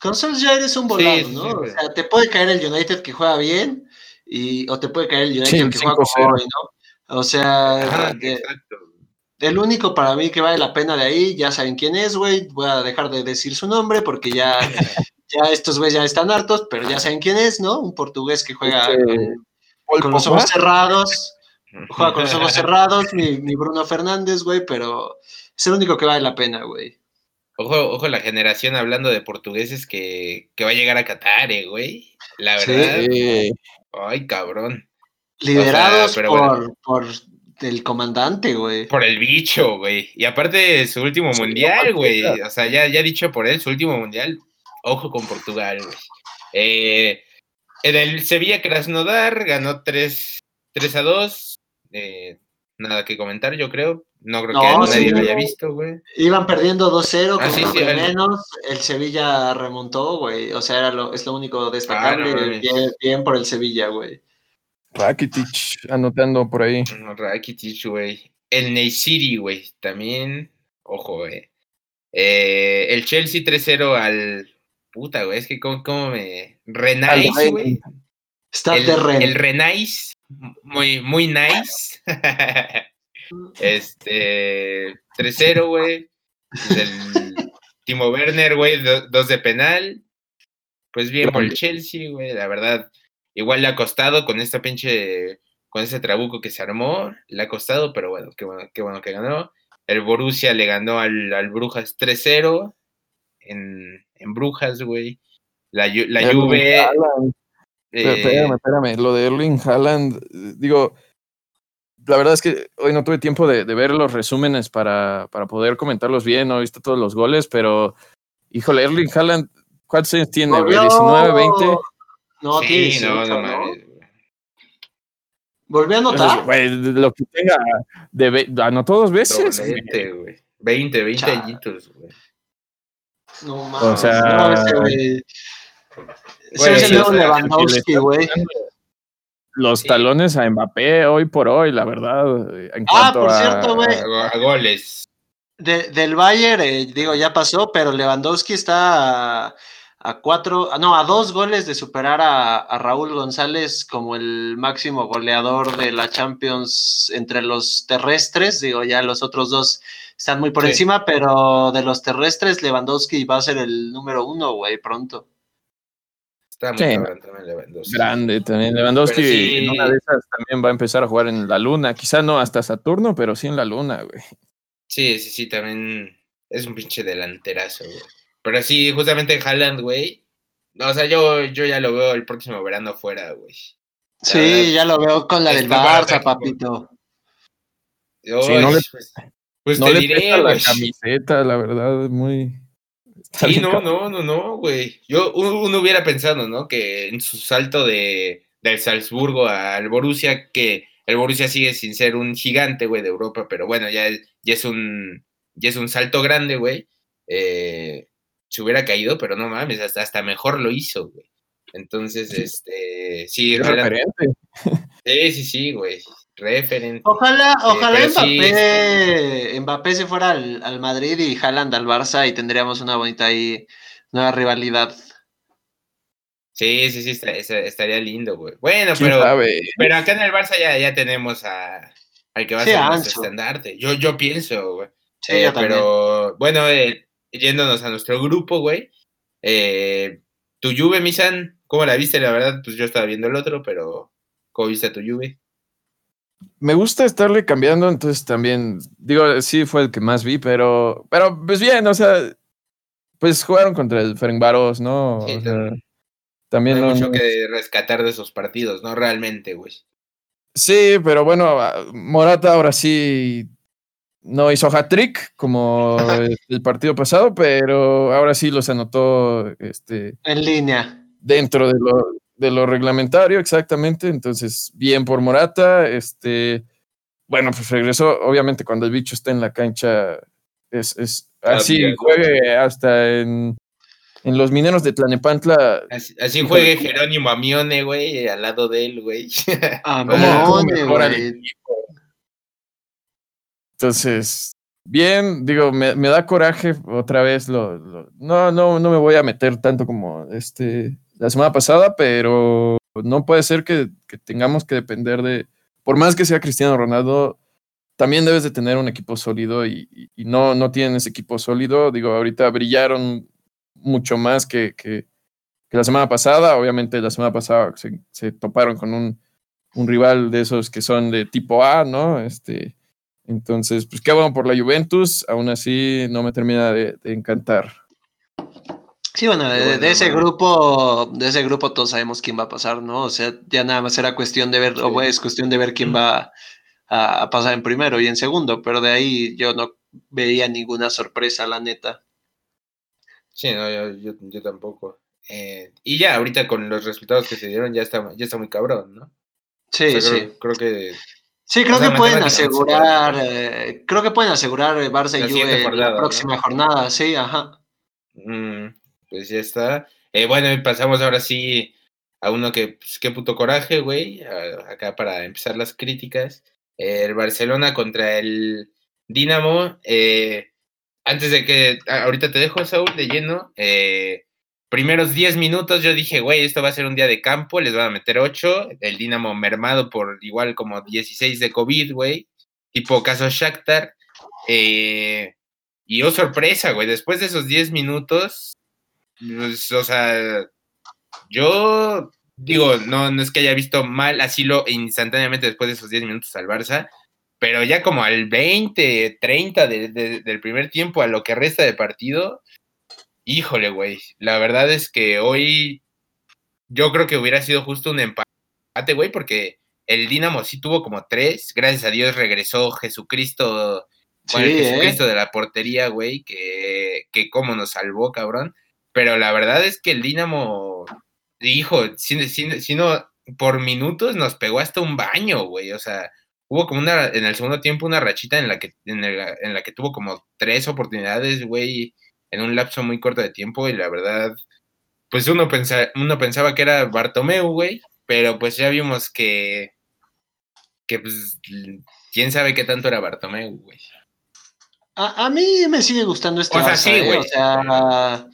Con Solskjaer es un volado, ¿no? o sea, te puede caer el United que juega bien, y, o te puede caer el United que juega como hoy, ¿no? O sea, el único para mí que vale la pena de ahí, ya saben quién es, güey. Voy a dejar de decir su nombre porque ya, *laughs* ya estos güeyes ya están hartos, pero ya saben quién es, ¿no? Un portugués que juega con los ojos cerrados Juega con los ojos *laughs* cerrados, mi, Bruno Fernández, güey, pero es el único que vale la pena, güey. Ojo, ojo la generación hablando de portugueses que, va a llegar a Qatar, eh, güey. La verdad. Ay, cabrón. Liderados por, por el comandante, güey. Por el bicho, güey. Y aparte su último mundial, güey. O sea, ya, ya dicho por él, su último mundial. Ojo con Portugal, güey. Eh, en el Sevilla Krasnodar ganó 3, 3 a 2. Eh, nada que comentar, yo creo. No creo No, que nadie sí, lo haya visto, güey. Iban perdiendo 2-0 Ah, con sí, sí, el- menos. El Sevilla remontó, güey. O sea, era lo, es lo único destacable. Ah, no bien, bien por el Sevilla, güey. Rakitic anotando por ahí. No, Rakitic, güey. El Ney City, güey. También, ojo, güey. Eh, el Chelsea 3-0 al. Puta, güey. Es que, ¿cómo, cómo me. Renais, güey. Está El, el Renais. Muy, muy nice. *laughs* este. 3-0, güey. Del Timo Werner, güey. do- dos de penal. Pues bien por el Chelsea, güey. La verdad. Igual le ha costado con esta pinche. Con ese trabuco que se armó. Le ha costado, pero bueno, qué bueno, qué bueno que ganó. El Borussia le ganó al, al Brujas 3-0. En, en Brujas, güey. La, la Juve. Eh, Espérame, espérame. Lo de Erling Haaland, digo, la verdad es que hoy no tuve tiempo de, de ver los resúmenes para, para poder comentarlos bien, no he visto todos los goles, pero híjole, Erling Haaland, ¿cuántos años tiene? güey? Volvió- ¿19, 20? No, sí, tiene 18, no, no ¿no? Volvió a anotar. Güey, lo que tenga, de, ve- anotó dos veces. Doblete, güey. 20, 20 Chale. añitos, güey. No mames. sea, no, ese güey- ese Güey, es el sí, nuevo o sea, Lewandowski, güey. Los Sí. talones a Mbappé hoy por hoy, la verdad. En Ah, por a- cierto, güey. A, go- a goles. De- del Bayern, eh, digo, ya pasó, pero Lewandowski está a, a cuatro, ah, no, a dos goles de superar a, a Raúl González como el máximo goleador de la Champions entre los terrestres. Digo, ya los otros dos están muy por Sí. encima, pero de los terrestres, Lewandowski va a ser el número uno, güey, pronto. Está muy Sí, cabrón también Lewandowski. Grande también. Lewandowski sí. en una de esas también va a empezar a jugar en la luna. Quizá no hasta Saturno, pero sí en la luna, güey. Sí, sí, sí, también es un pinche delanterazo, güey. Pero sí, justamente Haaland, güey. No, o sea, yo, yo ya lo veo el próximo verano fuera, güey. La Sí, verdad, ya lo veo con la del Barça, papito. Sí, no le- pues, pues no te le diré, pesa la camiseta, la verdad, es muy. Sí, no, no, no, no, güey. Yo uno hubiera pensado, ¿no? Que en su salto de del Salzburgo al Borussia, que el Borussia sigue sin ser un gigante, güey, de Europa, pero bueno, ya, es- ya es un ya es un salto grande, güey. Eh, se hubiera caído, pero no mames, hasta, hasta mejor lo hizo, güey. Entonces, este, sí, Haaland- referente. sí, sí, sí, güey. Referente. Ojalá, ojalá pero sí, Mbappé, se fuera al, al Madrid y Haaland al Barça y tendríamos una bonita ahí, nueva rivalidad. Sí, sí, sí, está- está- estaría lindo, güey. Bueno, ¿Quién pero. sabe? Pero acá en el Barça ya, ya tenemos a, al que va a Sí, ser a nuestro Ansu. estandarte. Yo, yo pienso, güey. Sí, Eh, yo también. pero bueno, eh, yéndonos a nuestro grupo, güey. Eh, tu Juve, Misan, ¿cómo la viste? La verdad, pues yo estaba viendo el otro, pero ¿cómo viste a tu Juve? Me gusta estarle cambiando, entonces también, digo, sí fue el que más vi, pero, pero pues bien, o sea, pues jugaron contra el Ferencváros, ¿no? Sí, O sea, también. No hay no- mucho no- que rescatar de esos partidos, ¿no? Realmente, güey. Sí, pero bueno, a- Morata ahora sí no hizo hat-trick como el, el partido pasado, pero ahora sí los anotó este, En línea. dentro de lo, de lo reglamentario, exactamente. Entonces, bien por Morata. Este, bueno, pues regresó, obviamente, cuando el bicho está en la cancha, es, es así, juegue hasta en, en los mineros de Tlanepantla. Así, juegue Jerónimo Amione, güey, al lado de él, güey. *laughs* Ah. Entonces, bien, digo, me, me da coraje otra vez. Lo, lo- no, no, no me voy a meter tanto como este la semana pasada, pero no puede ser que, tengamos que depender de, por más que sea Cristiano Ronaldo, también debes de tener un equipo sólido y, no, no tienen ese equipo sólido. Digo, ahorita brillaron mucho más que, que- la semana pasada. Obviamente la semana pasada se, se toparon con un, un rival de esos que son de tipo A, ¿no? Este, entonces, pues qué bueno por la Juventus, aún así no me termina de encantar. Sí, bueno, de, Qué bueno, de ese grupo, de ese grupo todos sabemos quién va a pasar, ¿no? O sea, ya nada más era cuestión de ver, o es cuestión de ver quién va a, a pasar en primero y en segundo, pero de ahí yo no veía ninguna sorpresa, la neta. Sí, no, yo, yo, yo tampoco. Eh, y ya, ahorita con los resultados que se dieron, ya está, ya está muy cabrón, ¿no? Sí, O sea, sí. creo, creo que Sí, creo que pueden asegurar, eh, creo que pueden asegurar Barça y Juve la próxima jornada, sí, ajá. Mm, pues ya está. Eh, bueno, pasamos ahora sí a uno que, pues, qué puto coraje, güey, acá para empezar las críticas. el Barcelona contra el Dinamo. Eh, antes de que, ahorita te dejo, Saúl, de lleno. Eh, primeros 10 minutos yo dije, güey, esto va a ser un día de campo, les van a meter 8. El Dinamo mermado por igual como 16 de COVID, güey. Tipo caso Shakhtar. Eh, y oh, sorpresa, güey, después de esos 10 minutos, o sea, yo digo, no, no es que haya visto mal así lo instantáneamente después de esos 10 minutos al Barça, pero ya como al 20, 30 del primer tiempo, a lo que resta de partido, híjole, güey, la verdad es que hoy yo creo que hubiera sido justo un empate, güey, porque el Dinamo sí tuvo como tres, gracias a Dios regresó Jesucristo, el ¿eh? Jesucristo de la portería, güey, que, que cómo nos salvó, cabrón. Pero la verdad es que el Dinamo, hijo, si, si no, por minutos nos pegó hasta un baño, güey, o sea, hubo como una, en el segundo tiempo, una rachita en la que, en, la que tuvo como tres oportunidades, güey, en un lapso muy corto de tiempo, y la verdad, pues uno, uno pensaba que era Bartomeu, güey, pero pues ya vimos que, que pues, quién sabe qué tanto era Bartomeu, güey. A, mí me sigue gustando este. O sea, sí, ¿eh? güey. O sea,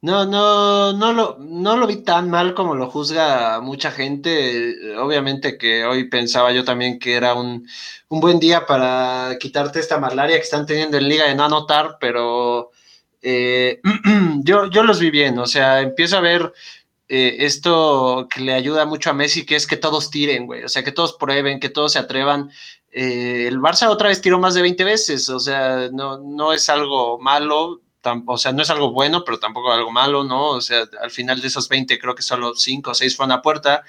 no, no, no lo, no lo vi tan mal como lo juzga mucha gente. Obviamente que hoy pensaba yo también que era un, buen día para quitarte esta malaria que están teniendo en liga de no anotar, pero eh, *clears throat* yo, yo los vi bien. O sea, empiezo a ver eh, esto que le ayuda mucho a Messi, que es que todos tiren, güey. O sea, que todos prueben, que todos se atrevan. Eh, el Barça otra vez tiró más de 20 veces, o sea, no, no es algo malo o sea, no es algo bueno, pero tampoco algo malo, ¿no? O sea, al final de esos 20 creo que solo 5 o 6 fueron a puerta,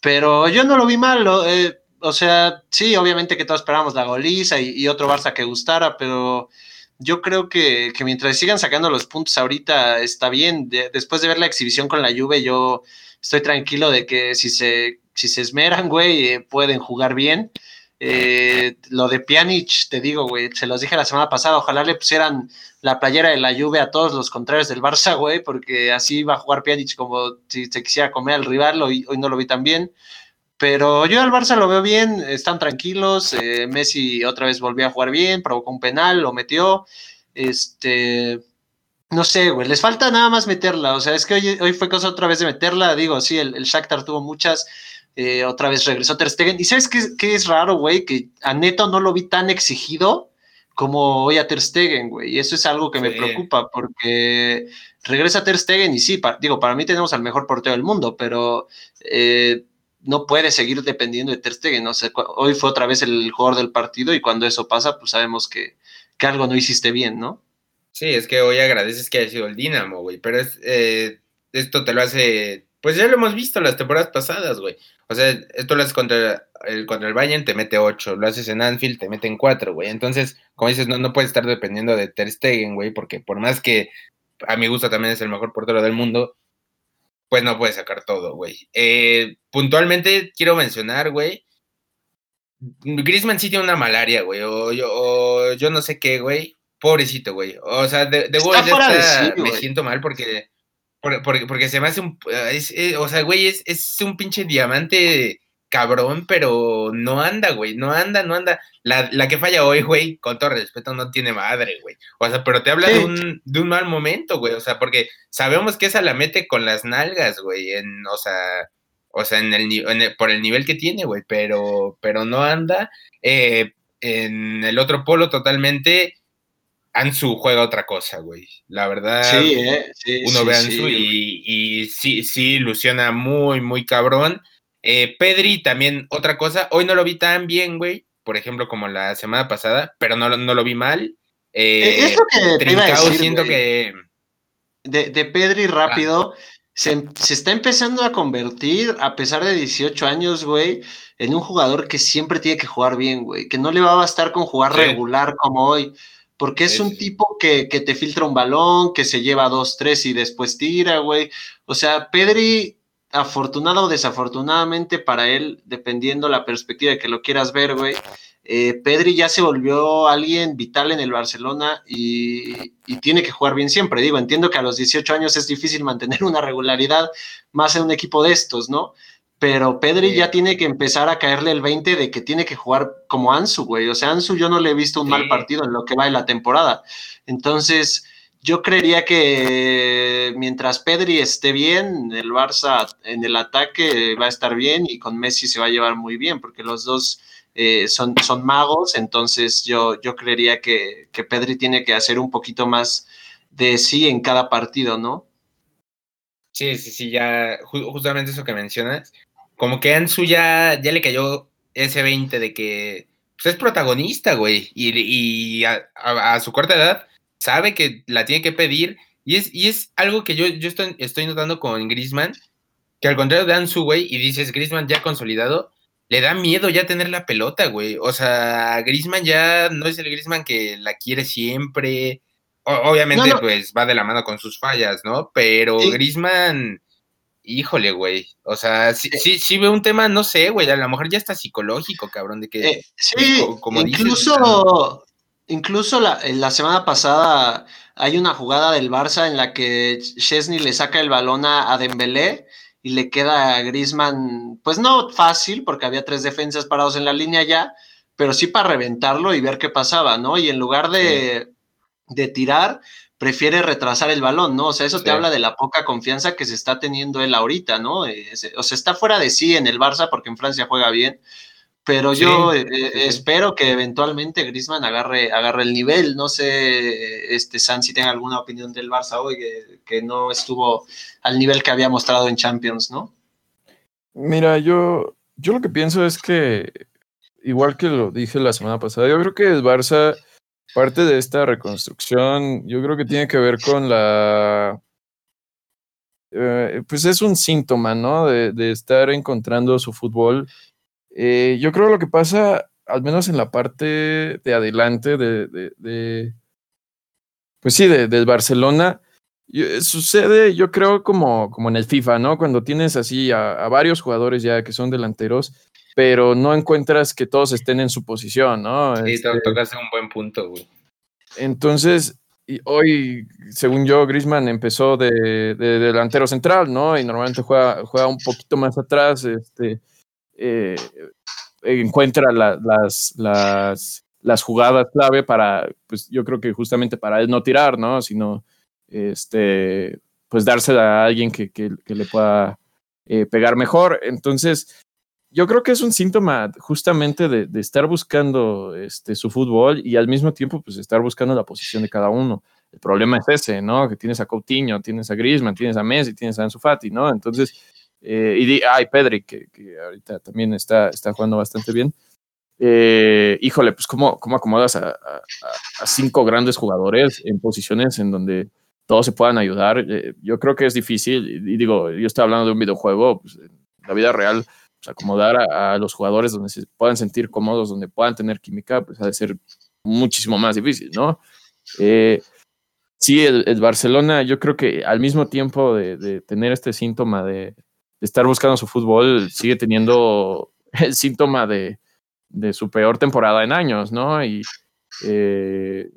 pero yo no lo vi malo, eh, o sea, sí, obviamente que todos esperábamos la goliza y, otro Barça que gustara, pero yo creo que, mientras sigan sacando los puntos ahorita está bien. después de ver la exhibición con la Juve, yo estoy tranquilo de que si se, si se esmeran, güey, eh, pueden jugar bien. Eh, lo de Pjanic, te digo, güey, se los dije la semana pasada, ojalá le pusieran la playera de la lluvia a todos los contrarios del Barça, güey, porque así va a jugar Pjanic como si se quisiera comer al rival, hoy, hoy no lo vi tan bien. Pero yo al Barça lo veo bien, están tranquilos, eh, Messi otra vez volvió a jugar bien, provocó un penal, lo metió, este, no sé, güey, les falta nada más meterla, o sea, es que hoy, hoy fue cosa otra vez de meterla, digo, sí, el, el Shakhtar tuvo muchas, eh, otra vez regresó Ter Stegen. ¿Y sabes qué, es raro, güey? Que a Neto no lo vi tan exigido como hoy a Ter Stegen, güey. Y eso es algo que me preocupa porque regresa Ter Stegen y sí, digo, para mí tenemos al mejor portero del mundo, pero eh, no puede seguir dependiendo de Ter Stegen. Hoy fue otra vez el jugador del partido y cuando eso pasa, pues sabemos que, algo no hiciste bien, ¿no? Sí, es que hoy agradeces que haya sido el Dinamo, güey, pero es, eh, esto te lo hace, pues ya lo hemos visto las temporadas pasadas, güey. O sea, esto lo haces contra el, contra el Bayern, te mete 8, lo haces en Anfield, te meten 4, güey. Entonces, como dices, no, no puedes estar dependiendo de Ter Stegen, güey, porque por más que a mi gusto también es el mejor portero del mundo, pues no puedes sacar todo, güey. Eh, puntualmente quiero mencionar, güey, Griezmann sí tiene una malaria, güey, o yo, no sé qué, güey. Pobrecito, güey. O sea, de, de, me siento mal porque porque, porque, se me hace un. Eh, o sea, güey, es, es, un pinche diamante cabrón, pero no anda, güey. No anda, no anda. La, la, que falla hoy, güey, con todo respeto, no tiene madre, güey. O sea, pero te habla de, un, de un mal momento, güey. O sea, porque sabemos que esa la mete con las nalgas, güey. En, o sea, o sea, en el, por el nivel que tiene, güey. Pero, pero no anda. Eh, en el otro polo totalmente Ansu juega otra cosa, güey. La verdad, sí, ¿eh? uno ve a Ansu y, sí, sí, ilusiona muy, muy cabrón. Eh, Pedri también otra cosa. Hoy no lo vi tan bien, güey. Por ejemplo, como la semana pasada, pero no, no lo vi mal. Eh, Eso que Trincao, siento que. De, de Pedri rápido. Se, está empezando a convertir, a pesar de 18 años, güey, en un jugador que siempre tiene que jugar bien, güey. Que no le va a bastar con jugar regular como hoy porque es un tipo que, que, te filtra un balón, que se lleva dos, tres y después tira, güey. O sea, Pedri afortunado o desafortunadamente para él, dependiendo la perspectiva de que lo quieras ver, güey, eh, Pedri ya se volvió alguien vital en el Barcelona y, tiene que jugar bien siempre. Digo, entiendo que a los 18 años es difícil mantener *laughs* una regularidad más en un equipo de estos, ¿no? Pero Pedri ya tiene que empezar a caerle el 20 de que tiene que jugar como Ansu, güey. O sea, Ansu yo no le he visto un mal partido en lo que va de la temporada. Entonces, yo creería que mientras Pedri esté bien, el Barça en el ataque va a estar bien y con Messi se va a llevar muy bien, porque los dos eh, son, son magos, entonces yo, yo creería que, que Pedri tiene que hacer un poquito más de sí en cada partido, ¿no? Sí, sí, sí, ya justamente eso que mencionas, como que Ansu ya, ya le cayó ese 20 de que pues, es protagonista, güey, y, y a, su corta edad sabe que la tiene que pedir, y es, y es algo que yo, yo estoy, estoy notando con Grisman, que al contrario de Ansu, güey, y dices Grisman ya consolidado, le da miedo ya tener la pelota, güey. O sea, Grisman ya no es el Grisman que la quiere siempre. Obviamente, pues va de la mano con sus fallas, ¿no? Pero Grisman, híjole, güey. O sea, sí, sí, sí veo un tema, no sé, güey. A lo mejor ya está psicológico, cabrón, de que. Eh, sí, como incluso, incluso la, la semana pasada hay una jugada del Barça en la que Chesney le saca el balón a, a Dembélé y le queda a Grisman, pues no fácil, porque había tres defensas parados en la línea ya, pero sí para reventarlo y ver qué pasaba, ¿no? Y en lugar de, de tirar, prefiere retrasar el balón, ¿no? O sea, eso te habla de la poca confianza que se está teniendo él ahorita, ¿no? O sea, está fuera de sí en el Barça porque en Francia juega bien, pero yo eh, eh, espero que eventualmente Grisman agarre, agarre el nivel. No sé, este San, si tenga alguna opinión del Barça hoy, que, no estuvo al nivel que había mostrado en Champions, ¿no? Mira, yo, yo lo que pienso es que, igual que lo dije la semana pasada, yo creo que el Barça, parte de esta reconstrucción, yo creo que tiene que ver con la eh, pues es un síntoma, ¿no? De, de, estar encontrando su fútbol eh, yo creo lo que pasa, al menos en la parte de adelante de, pues sí, del Barcelona, eh, sucede, yo creo, como, como en el FIFA, ¿no? Cuando tienes así a, varios jugadores ya que son delanteros, pero no encuentras que todos estén en su posición, ¿no? Sí, este, tocaste un buen punto, güey. Entonces, y hoy, según yo, Grisman empezó de, delantero central, ¿no? Y normalmente juega, juega un poquito más atrás, este eh, encuentra las, las, las, jugadas clave para, pues yo creo que justamente para él no tirar, ¿no? Sino, este, pues dársela a alguien que, que, le pueda eh, pegar mejor. Entonces, yo creo que es un síntoma justamente de, de, estar buscando este, su fútbol y al mismo tiempo, pues estar buscando la posición de cada uno. El problema es ese, ¿no? Que tienes a Coutinho, tienes a Griezmann, tienes a Messi, tienes a Ansu Fati, ¿no? Entonces, eh, y ay, Pedri, que, ahorita también está, está jugando bastante bien. Eh, híjole, pues cómo, cómo acomodas a, cinco grandes jugadores en posiciones en donde todos se puedan ayudar. Eh, yo creo que es difícil, y, digo, yo estoy hablando de un videojuego, pues, en la vida real, pues, acomodar a, los jugadores donde se puedan sentir cómodos, donde puedan tener química, pues ha de ser muchísimo más difícil, ¿no? sí, el, Barcelona, yo creo que al mismo tiempo de tener este síntoma de, estar buscando su fútbol, sigue teniendo el síntoma de, su peor temporada en años, ¿no? Y eh,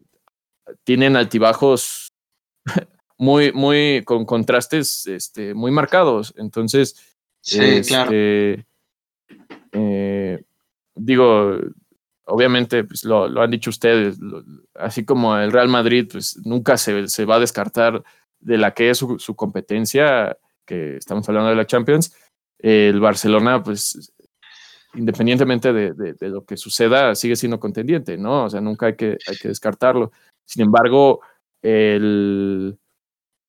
tienen altibajos *laughs* muy, muy, con contrastes este, muy marcados. Entonces, sí, claro. Eh, digo, obviamente, pues lo, han dicho ustedes, así como el Real Madrid, pues nunca se, se va a descartar de la que es su, competencia que estamos hablando de la Champions, el Barcelona, pues independientemente de, lo que suceda, sigue siendo contendiente, ¿no? O sea, nunca hay que, hay que descartarlo. Sin embargo, el,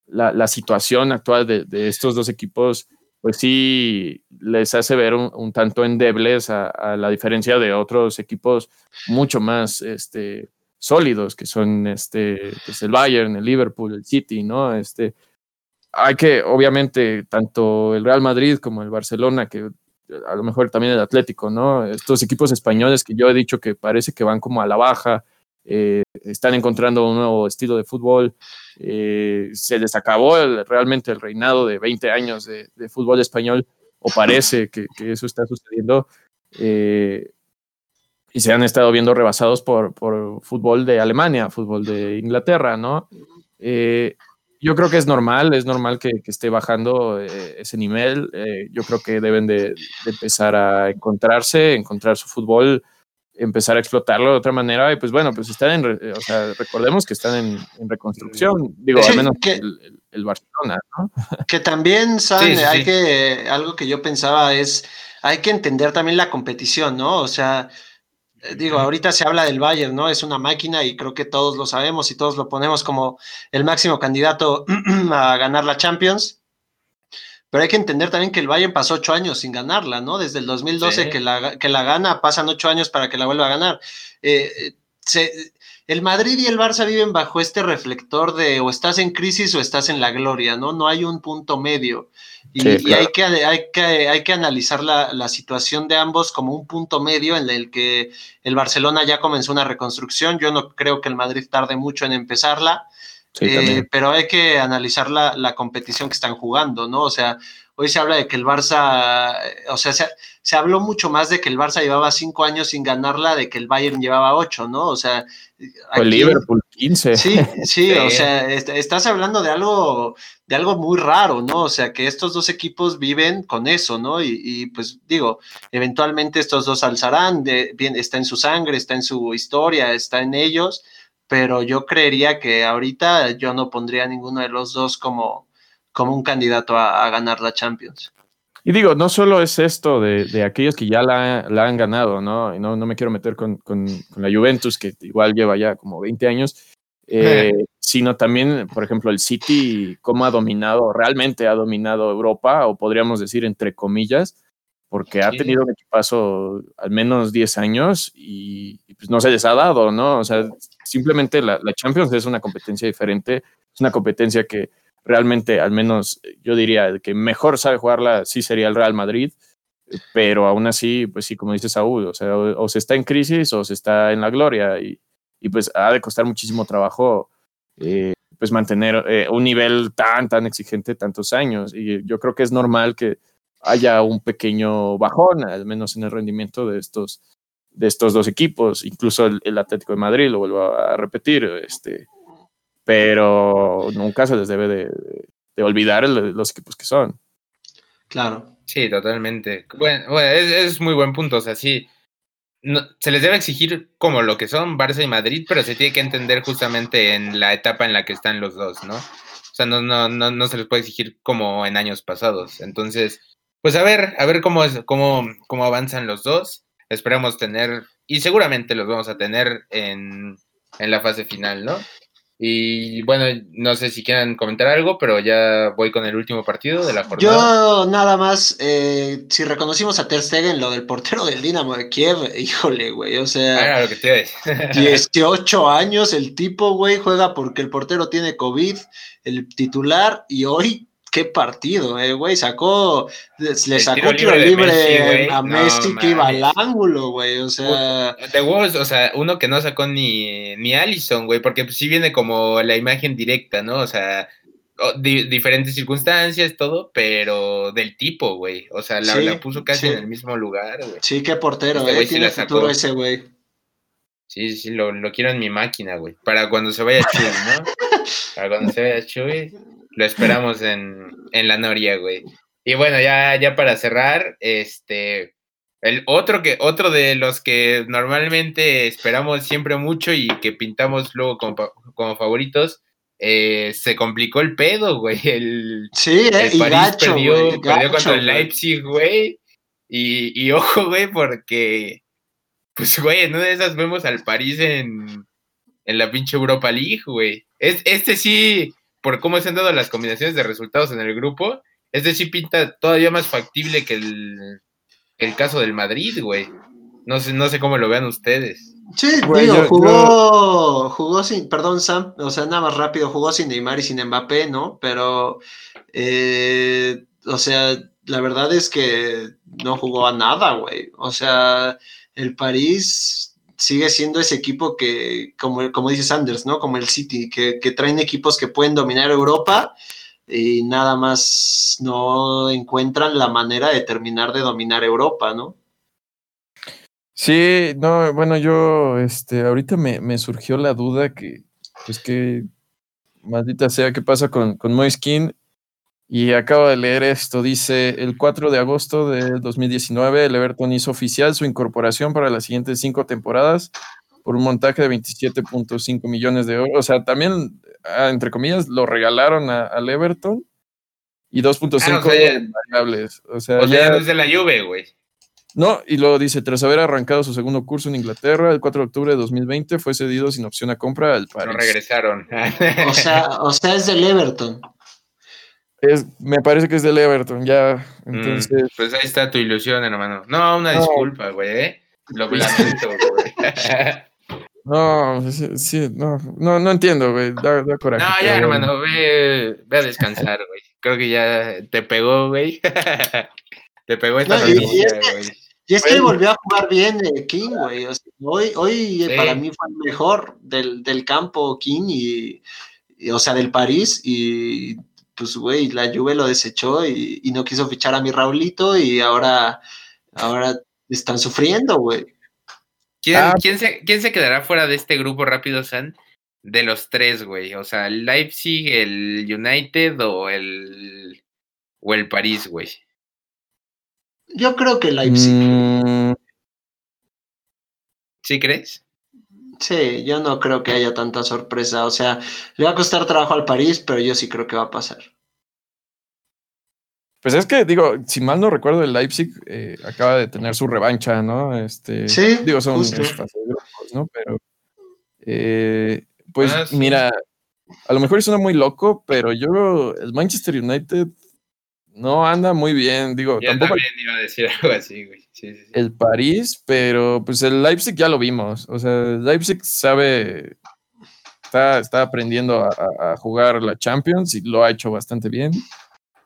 la, situación actual de, estos dos equipos, pues sí les hace ver un, tanto endebles a, a, la diferencia de otros equipos mucho más este, sólidos, que son este, pues el Bayern, el Liverpool, el City, ¿no? Este, hay que, obviamente, tanto el Real Madrid como el Barcelona, que a lo mejor también el Atlético, ¿no? Estos equipos españoles que yo he dicho que parece que van como a la baja, eh, están encontrando un nuevo estilo de fútbol. Eh, se les acabó realmente el reinado de 20 años de, fútbol español, o parece que, eso está sucediendo. Eh, y se han estado viendo rebasados por, por, fútbol de Alemania, fútbol de Inglaterra, ¿no? yo creo que es normal, es normal que, esté bajando ese nivel. yo creo que deben de, empezar a encontrarse, encontrar su fútbol empezar a explotarlo de otra manera. Y pues bueno, pues están en, o sea, recordemos que están en, reconstrucción, digo, al menos el, Barcelona, ¿no? Que también, San, hay que, algo que yo pensaba es, hay que entender también la competición, ¿no? O sea, eh, digo, ahorita se habla del Bayern, ¿no? Es una máquina y creo que todos lo sabemos y todos lo ponemos como el máximo candidato *clears throat* a ganar la Champions. Pero hay que entender también que el Bayern pasó ocho años sin ganarla, ¿no? Desde el 2012 que, la, que la gana, pasan ocho años para que la vuelva a ganar. Eh, el Madrid y el Barça viven bajo este reflector de o estás en crisis o estás en la gloria, ¿no? No hay un punto medio. Y, hay, que, hay, que, hay que analizar la, la, situación de ambos como un punto medio en el que el Barcelona ya comenzó una reconstrucción. Yo no creo que el Madrid tarde mucho en empezarla. Eh, pero hay que analizar la, la, competición que están jugando, ¿no? O sea, hoy se habla de que el Barça, o sea, se, se, habló mucho más de que el Barça llevaba cinco años sin ganarla, de que el Bayern llevaba ocho, ¿no? O sea, el Liverpool 15. *laughs* Sí, sí, o sea, estás hablando de algo, de algo muy raro, ¿no? O sea, que estos dos equipos viven con eso, ¿no? Y, y pues digo, eventualmente estos dos alzarán, de, bien, está en su sangre, está en su historia, está en ellos pero yo creería que ahorita yo no pondría a ninguno de los dos como, como un candidato a, ganar la Champions. Y digo, no solo es esto de, aquellos que ya la, han ganado, ¿no? Y no, no me quiero meter con, la Juventus, que igual lleva ya como 20 años, eh, *laughs* sino también, por ejemplo, el City, cómo ha dominado, realmente ha dominado Europa, o podríamos decir entre comillas, porque ha tenido un equipazo al menos 10 años y, pues no se les ha dado, ¿no? O sea, simplemente la, Champions es una competencia diferente, es una competencia que realmente, al menos yo diría, que mejor sabe jugarla sí sería el Real Madrid, pero aún así, pues sí, como dice Saúl, o sea, o, se está en crisis o se está en la gloria y, y pues ha de costar muchísimo trabajo. Eh, pues mantener eh, un nivel tan, tan exigente tantos años. Y yo creo que es normal que haya un pequeño bajón, al menos en el rendimiento de estos, de estos dos equipos, incluso el, Atlético de Madrid, lo vuelvo a repetir, este, pero nunca se les debe de, olvidar los equipos que son. Claro. Sí, totalmente. Bueno, es, muy buen punto, o sea, sí, se les debe exigir como lo que son Barça y Madrid, pero se tiene que entender justamente en la etapa en la que están los dos, ¿no? O sea, no, no, no, no se les puede exigir como en años pasados. Entonces, pues a ver, a ver cómo, es, cómo, cómo avanzan los dos. Esperamos tener, y seguramente los vamos a tener en, en la fase final, ¿no? Y bueno, no sé si quieran comentar algo, pero ya voy con el último partido de la jornada. Yo nada más, eh, si reconocimos a Ter Stegen, lo del portero del Dinamo de Kiev, *laughs* híjole, güey, o sea, ah, lo que te 18 *laughs* años el tipo, güey, juega porque el portero tiene COVID, el titular, y hoy qué partido, eh, güey. Sacó, le sacó tiro libre, a Messi que iba al ángulo, güey. O sea. De Wolves, o sea, uno que no sacó ni, ni Allison, güey, porque pues, sí viene como la imagen directa, ¿no? O sea, diferentes circunstancias, todo, pero del tipo, güey. O sea, la, puso casi en el mismo lugar, güey. Sí, qué portero, este eh. Tiene futuro ese, güey. Sí, sí, lo, lo quiero en mi máquina, güey. Para cuando se vaya Chuy, ¿no? *laughs* Para cuando se vaya Chuy, lo esperamos en, en la Noria, güey. Y bueno, ya, ya para cerrar, este, el otro que, otro de los que normalmente esperamos siempre mucho y que pintamos luego como, favoritos, eh, se complicó el pedo, güey. El, sí, eh, el París perdió, perdió contra el Leipzig, güey. Y, y ojo, güey, porque, pues, güey, en una de esas vemos al París en, en la pinche Europa League, güey. Es, este sí, por cómo se han dado las combinaciones de resultados en el grupo, es decir, pinta todavía más factible que el, el caso del Madrid, güey. No sé, no sé cómo lo vean ustedes. Sí, digo, jugó, jugó sin, perdón, Sam, o sea, nada más rápido, jugó sin Neymar y sin Mbappé, ¿no? Pero, eh, o sea, la verdad es que no jugó a nada, güey. O sea, el París sigue siendo ese equipo que, como, como dice Sanders, ¿no? Como el City, que, que traen equipos que pueden dominar Europa y nada más no encuentran la manera de terminar de dominar Europa, ¿no? Sí, no, bueno, yo, este, ahorita me, me surgió la duda que, pues que, maldita sea, ¿qué pasa con, con Moiskin? Y acabo de leer esto, dice, el 4 de agosto de 2019, el Everton hizo oficial su incorporación para las siguientes cinco temporadas por un montaje de 27.5 millones de euros. O sea, también, ah, entre comillas, lo regalaron a- al Everton y 2.5 Ah, o sea, variables. O sea, O sea, ya- ya no es de la Juve, güey. no, y luego dice, tras haber arrancado su segundo curso en Inglaterra, el 4 de octubre de 2020 fue cedido sin opción a compra al Lo París. regresaron. O sea, o sea, es del Everton. Es- me parece que es del Everton, ya. Mm, Entonces, pues ahí está tu ilusión, hermano. No, una No. disculpa, güey. ¿eh? Lo lamento, *laughs* güey. no, sí, sí, no, no, no entiendo, güey, da, da coraje. No, ya, hermano, ve, ve a descansar, güey. Creo que ya te pegó, güey. *laughs* te pegó esta No, noticia, es que- güey. Y es que Bueno. volvió a jugar bien eh, King, güey. O sea, hoy hoy eh, Sí. para mí fue el mejor del, del campo King y, y, o sea, del París. Y pues, güey, la Juve lo desechó y, y no quiso fichar a mi Raulito y ahora, ahora están sufriendo, güey. ¿Quién, Ah. quién se, ¿Quién se quedará fuera de este grupo rápido, San? De los tres, güey. O sea, el Leipzig, el United o el. O el París, güey. Yo creo que Leipzig. Mm, ¿Sí crees? Sí, yo no creo que haya tanta sorpresa. O sea, le va a costar trabajo al París, pero yo sí creo que va a pasar. pues es que, digo, si mal no recuerdo, el Leipzig eh, acaba de tener su revancha, ¿no? Este, Sí, digo, son grupos, ¿no? Pero, eh, pues Ah, sí. mira, a lo mejor suena muy loco, pero yo, el Manchester United no anda muy bien, digo, Yo tampoco también iba a decir *laughs* algo así, güey. Sí, sí, sí. el París, pero pues el Leipzig ya lo vimos. O sea, el Leipzig sabe, está, está aprendiendo a, jugar la Champions y lo ha hecho bastante bien.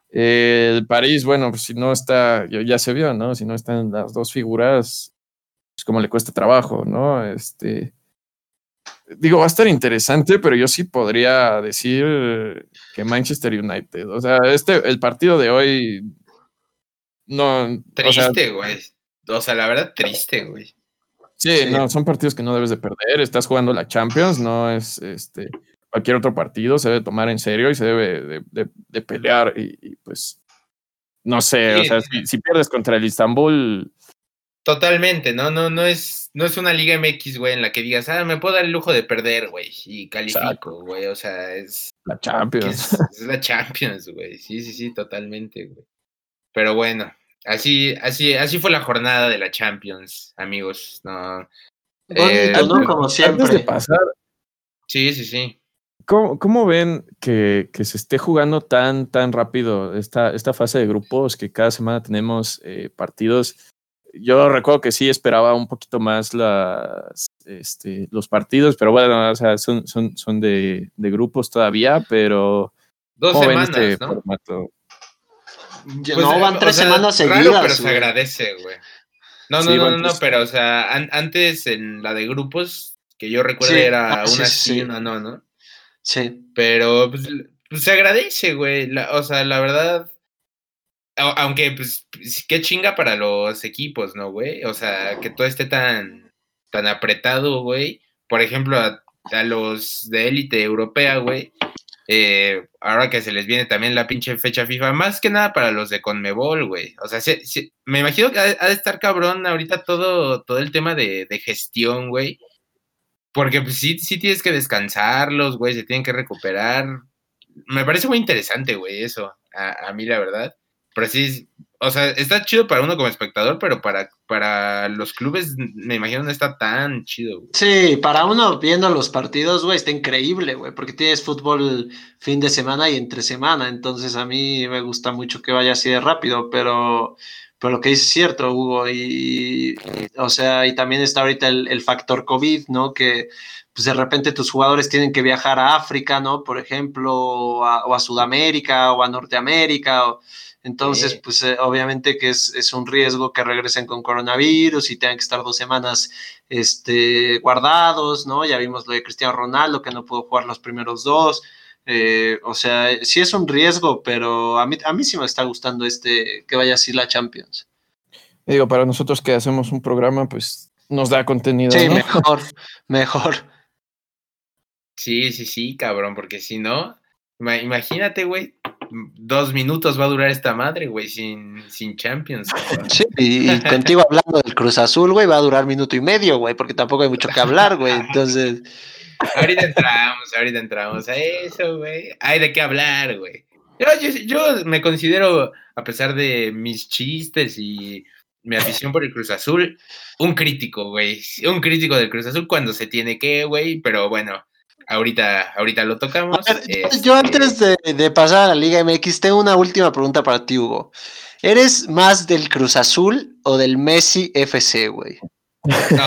El París, bueno, pues si no está, ya, se vio, ¿no? Si no están las dos figuras, pues como le cuesta trabajo, ¿no? Este, digo, va a estar interesante, pero yo sí podría decir que Manchester United. O sea, este, el partido de hoy, no, Triste, güey. O sea, la verdad, triste, güey. Sí, Sí. no, son partidos que no debes de perder. Estás jugando la Champions, no es este cualquier otro partido, se debe tomar en serio y se debe de, de- de pelear. Y, y, pues, no sé, o Sí. sea, si, si pierdes contra el Istanbul, Totalmente, ¿no? No, no es, no es una Liga MX, güey, en la que digas, ah, me puedo dar el lujo de perder, güey, y califico, güey. O sea, es, la Champions. es, *laughs* es la Champions, güey. Sí, sí, sí, totalmente, güey. Pero bueno, así, así, así fue la jornada de la Champions, amigos. No. Bonito, Eh, Como Antes de siempre. pasar, Sí, sí, sí. ¿cómo, cómo ven que, que se esté jugando tan, tan rápido esta, esta fase de grupos, que cada semana tenemos eh, partidos? Yo recuerdo que sí esperaba un poquito más las, este, los partidos, pero bueno, o sea, son, son, son de, de grupos todavía, pero Dos ¿cómo ven semanas, este ¿no? formato? Pues, no, eh, van o tres sea, semanas raro, seguidas. pero se agradece, güey. No, no, Sí, no, no, no, pero, o sea, an- antes en la de grupos, que yo recuerdo Sí, era ah, una sí, sí, sí. una no, ¿no? Sí. Pero pues, pues, se agradece, güey. la- o sea, la verdad. Aunque, pues, pues, qué chinga para los equipos, ¿no, güey? O sea, que todo esté tan, tan apretado, güey. Por ejemplo, a, a los de élite europea, güey. Eh, ahora que se les viene también la pinche fecha FIFA, más que nada para los de Conmebol, güey. O sea, me imagino que ha, de estar cabrón ahorita todo, todo el tema de, de gestión, güey. Porque pues, sí, sí tienes que descansarlos, güey, se tienen que recuperar. Me parece muy interesante, güey, eso, a, a mí la verdad. Pero sí, o sea, está chido para uno como espectador, pero para, para los clubes me imagino no está tan chido, güey. Sí, para uno viendo los partidos, güey, está increíble, güey, porque tienes fútbol fin de semana y entre semana, entonces a mí me gusta mucho que vaya así de rápido, pero, pero lo que es cierto, Hugo, y, o sea, y también está ahorita el, factor COVID, ¿no? Que pues de repente tus jugadores tienen que viajar a África, ¿no? Por ejemplo, o a, Sudamérica o a Norteamérica. Entonces, pues eh, obviamente que es, es, un riesgo que regresen con coronavirus y tengan que estar dos semanas este, guardados, ¿no? Ya vimos lo de Cristiano Ronaldo, que no pudo jugar los primeros dos. Eh, o sea, sí es un riesgo, pero a mí, a mí sí me está gustando este que vaya así la Champions. Digo, para nosotros que hacemos un programa, pues nos da contenido. Sí, mejor, *laughs* mejor. Sí, sí, sí, cabrón, porque si no, imagínate, güey, dos minutos va a durar esta madre, güey, sin, sin Champions. Sí, y, *laughs* contigo hablando del Cruz Azul, güey, va a durar minuto y medio, güey, porque tampoco hay mucho que hablar, güey. Entonces. Ahorita entramos, ahorita entramos a eso, güey. Hay de qué hablar, güey. Yo, me considero, a pesar de mis chistes y mi afición por el Cruz Azul, un crítico, güey. Un crítico del Cruz Azul cuando se tiene que, güey. Pero bueno, ahorita, ahorita lo tocamos. yo este antes de, de, pasar a la Liga MX, tengo una última pregunta para ti, Hugo. ¿Eres más del Cruz Azul o del Messi FC, güey? No,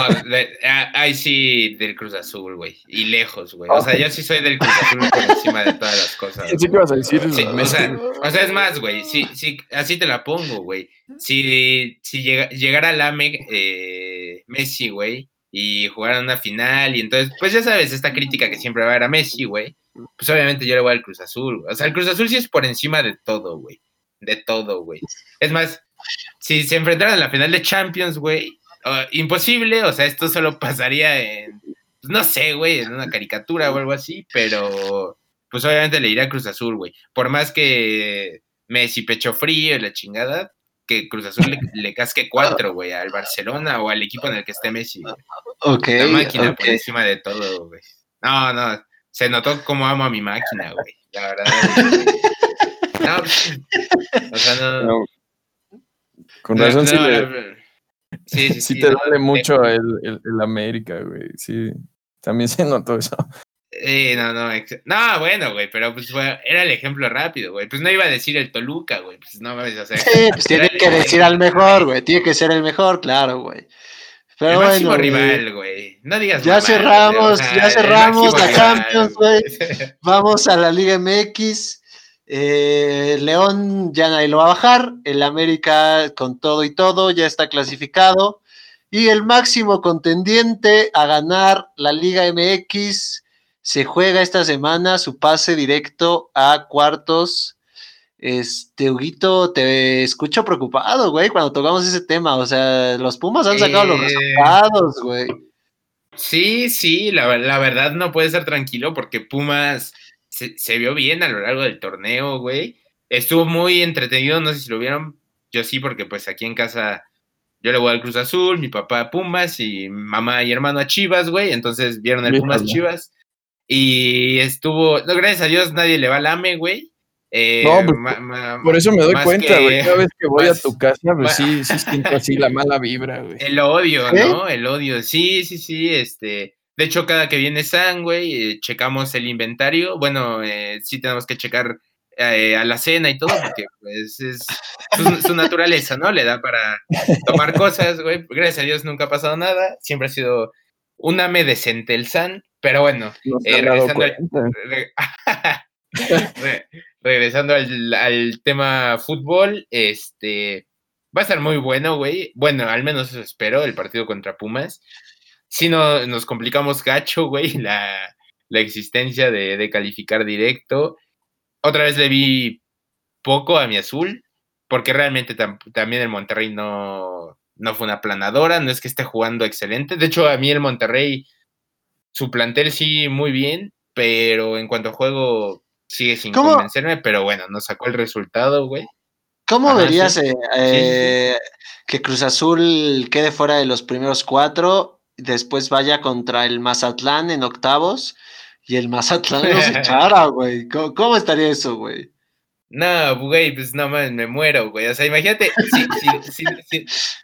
ahí sí del Cruz Azul, güey. Y lejos, güey. O sea, yo sí soy del Cruz Azul por encima de todas las cosas. ¿Qué vas a decir? o, sea, es más, güey. Sí, sí, así te la pongo, güey. Si, si llega, llegara al AME eh, Messi, güey, y jugara una final, y entonces, pues ya sabes, esta crítica que siempre va a haber a Messi, güey. Pues obviamente yo le voy al Cruz Azul. O sea, el Cruz Azul sí es por encima de todo, güey. De todo, güey. Es más, si se enfrentaran en la final de Champions, güey imposible, o sea, esto solo pasaría en, pues, no sé, güey, en una caricatura o algo así, pero pues obviamente le iría a Cruz Azul, güey. Por más que Messi pecho frío y la chingada, que Cruz Azul le, casque *laughs* cuatro, güey, al Barcelona o al equipo en el que esté Messi. Ok. La máquina por encima de todo, güey. No, no, se notó cómo amo a mi máquina, güey. La verdad. *laughs* no, o sea, no. Con razón sí le Sí, sí, sí, te duele mucho el, el, América, güey. Sí, también se notó eso. Sí, no, no, no, bueno, güey, pero pues era el ejemplo rápido, güey. Pues no iba a decir el Toluca, güey. Pues no o sea, Sí, pues tiene que decir al mejor, güey. Tiene que ser el mejor, claro, güey. Pero el máximo rival, güey. No digas Ya cerramos, ya cerramos la Champions, güey. *laughs* Vamos a la Liga MX. Eh, León ya nadie lo va a bajar. El América con todo y todo ya está clasificado. Y el máximo contendiente a ganar la Liga MX se juega esta semana su pase directo a cuartos. Este, Huguito, te escucho preocupado, güey, cuando tocamos ese tema. O sea, los Pumas han sacado los eh, resultados, güey. Sí, sí, la, la verdad no puede ser tranquilo porque Pumas se, vio bien a lo largo del torneo, güey. Estuvo muy entretenido, no sé si lo vieron. Yo sí, porque pues aquí en casa yo le voy al Cruz Azul, mi papá a Pumas y mamá y hermano a Chivas, güey. Entonces vieron el Pumas Chivas. Y estuvo, no, gracias a Dios nadie le va al AME, güey. Eh, no, pues, por eso me doy cuenta, güey. Cada vez que voy a tu casa, pues sí, sí siento así la mala vibra, güey. El odio, ¿no? El odio. Sí, sí, sí, este. De hecho, cada que viene San, güey, eh, checamos el inventario. Bueno, eh, sí tenemos que checar a la cena y todo, porque pues es su, naturaleza, ¿no? Le da para tomar cosas, güey. Gracias a Dios nunca ha pasado nada. Siempre ha sido un ame decente el San, pero bueno, regresando, al, *laughs* regresando al, tema fútbol, este va a estar muy bueno, güey. Bueno, al menos eso espero, el partido contra Pumas si no, nos complicamos gacho, güey, la, existencia de, calificar directo. Otra vez le vi poco a mi azul, porque realmente también el Monterrey no, no fue una planadora, no es que esté jugando excelente. De hecho, a mí el Monterrey, su plantel sí muy bien, pero en cuanto a juego sigue sin convencerme, pero bueno, nos sacó el resultado, güey. ¿Cómo verías eh, eh, que Cruz Azul quede fuera de los primeros cuatro después vaya contra el Mazatlán en octavos y el Mazatlán *laughs* los echara, güey. ¿Cómo, estaría eso, güey? No, güey, pues no mames, me muero, güey. O sea, imagínate,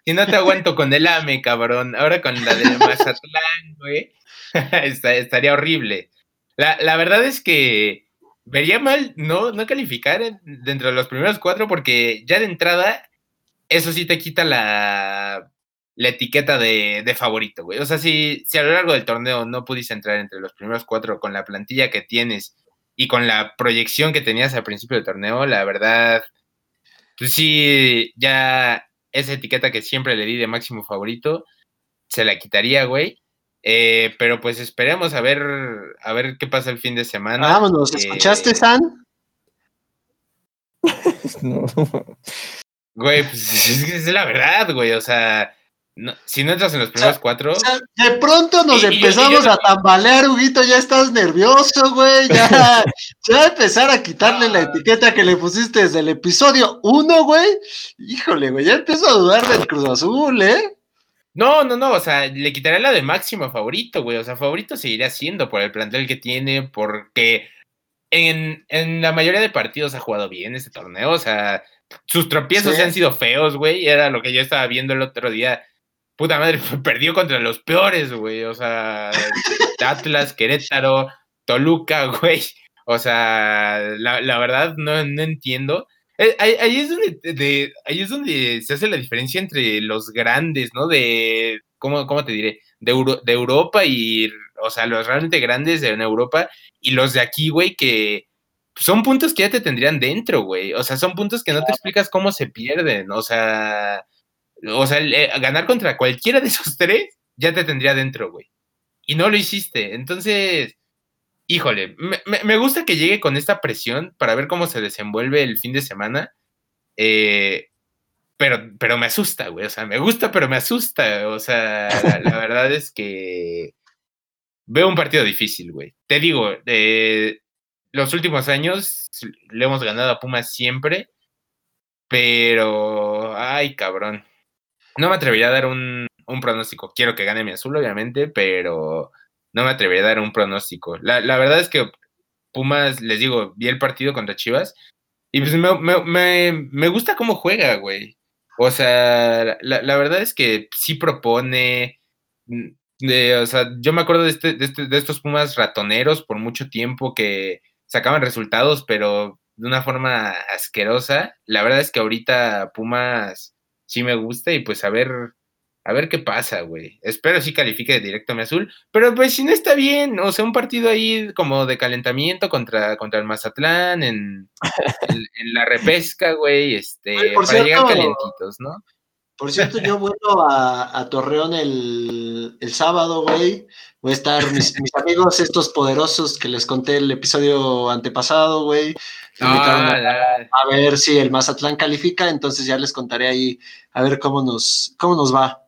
si, no te aguanto con el AME, cabrón, ahora con la del Mazatlán, güey, *laughs* estaría horrible. La, la, verdad es que vería mal no, no calificar dentro de los primeros cuatro porque ya de entrada eso sí te quita la, la etiqueta de, de favorito, güey. O sea, si, si a lo largo del torneo no pudiste entrar entre los primeros cuatro con la plantilla que tienes y con la proyección que tenías al principio del torneo, la verdad, pues sí, ya esa etiqueta que siempre le di de máximo favorito, se la quitaría, güey. Eh, pero pues esperemos a ver, a ver qué pasa el fin de semana. Vámonos, ¿escuchaste, Eh, *laughs* San? No. Güey, pues es, la verdad, güey. O sea, no- si no entras en los primeros cuatro, O sea, de pronto nos Y- y yo- empezamos y yo- a tambalear, Huguito, ya estás nervioso, güey, ya, *laughs* ya empezar a quitarle la etiqueta que le pusiste desde el episodio 1, güey, híjole, güey, ya empiezo a dudar del Cruz Azul, ¿eh? No, no, no. O sea, le quitaré la de máximo favorito, güey. O sea, favorito seguirá siendo por el plantel que tiene, porque en, en la mayoría de partidos ha jugado bien este torneo. O sea, sus tropiezos Sí. han sido feos, güey. Era lo que yo estaba viendo el otro día. Puta madre, *laughs* perdió contra los peores, güey. O sea, Atlas, Querétaro, Toluca, *laughs* güey. O sea, la, la verdad no, no entiendo. Eh, Ahí, ahí es donde, de- ahí es donde se hace la diferencia entre los grandes, ¿no? De, ¿cómo, cómo te diré? De, Euro- de Europa y, o sea, los realmente grandes de en Europa y los de aquí, güey, que son puntos que ya te tendrían dentro, güey. O sea, son puntos que no te explicas cómo se pierden. O sea, o sea, el, eh, ganar contra cualquiera de esos tres ya te tendría dentro, güey. Y no lo hiciste. Entonces, híjole, me, me- gusta que llegue con esta presión para ver cómo se desenvuelve el fin de semana. Eh, pero, pero me asusta, güey. O sea, me gusta, pero me asusta. O sea, la, *laughs* la verdad es que veo un partido difícil, güey. Te digo, eh, los últimos años le hemos ganado a Pumas siempre, pero, ay, cabrón. No me atrevería a dar un, un pronóstico. Quiero que gane mi azul, obviamente, pero no me atrevería a dar un pronóstico. La, verdad es que Pumas, les digo, vi el partido contra Chivas y pues me, me, me, me gusta cómo juega, güey. O sea, la, la verdad es que sí propone. mm, de- o sea, yo me acuerdo de, este, de, este- de estos Pumas ratoneros por mucho tiempo que sacaban resultados, pero de una forma asquerosa. La verdad es que ahorita Pumas sí me gusta y pues a ver, a ver qué pasa, güey. Espero sí califique directo a mi azul, pero pues si no está bien, o sea, un partido ahí como de calentamiento contra, contra el Mazatlán en, *laughs* en, en la repesca, güey, este, por para llegar cierto, calientitos, ¿no? Por cierto, yo vuelvo a, a Torreón el, el sábado, güey. Voy a estar, mis, *laughs* mis amigos estos poderosos que les conté el episodio antepasado, güey. a- Ah, la- a ver si el Mazatlán califica, entonces ya les contaré ahí a ver cómo nos, cómo nos va.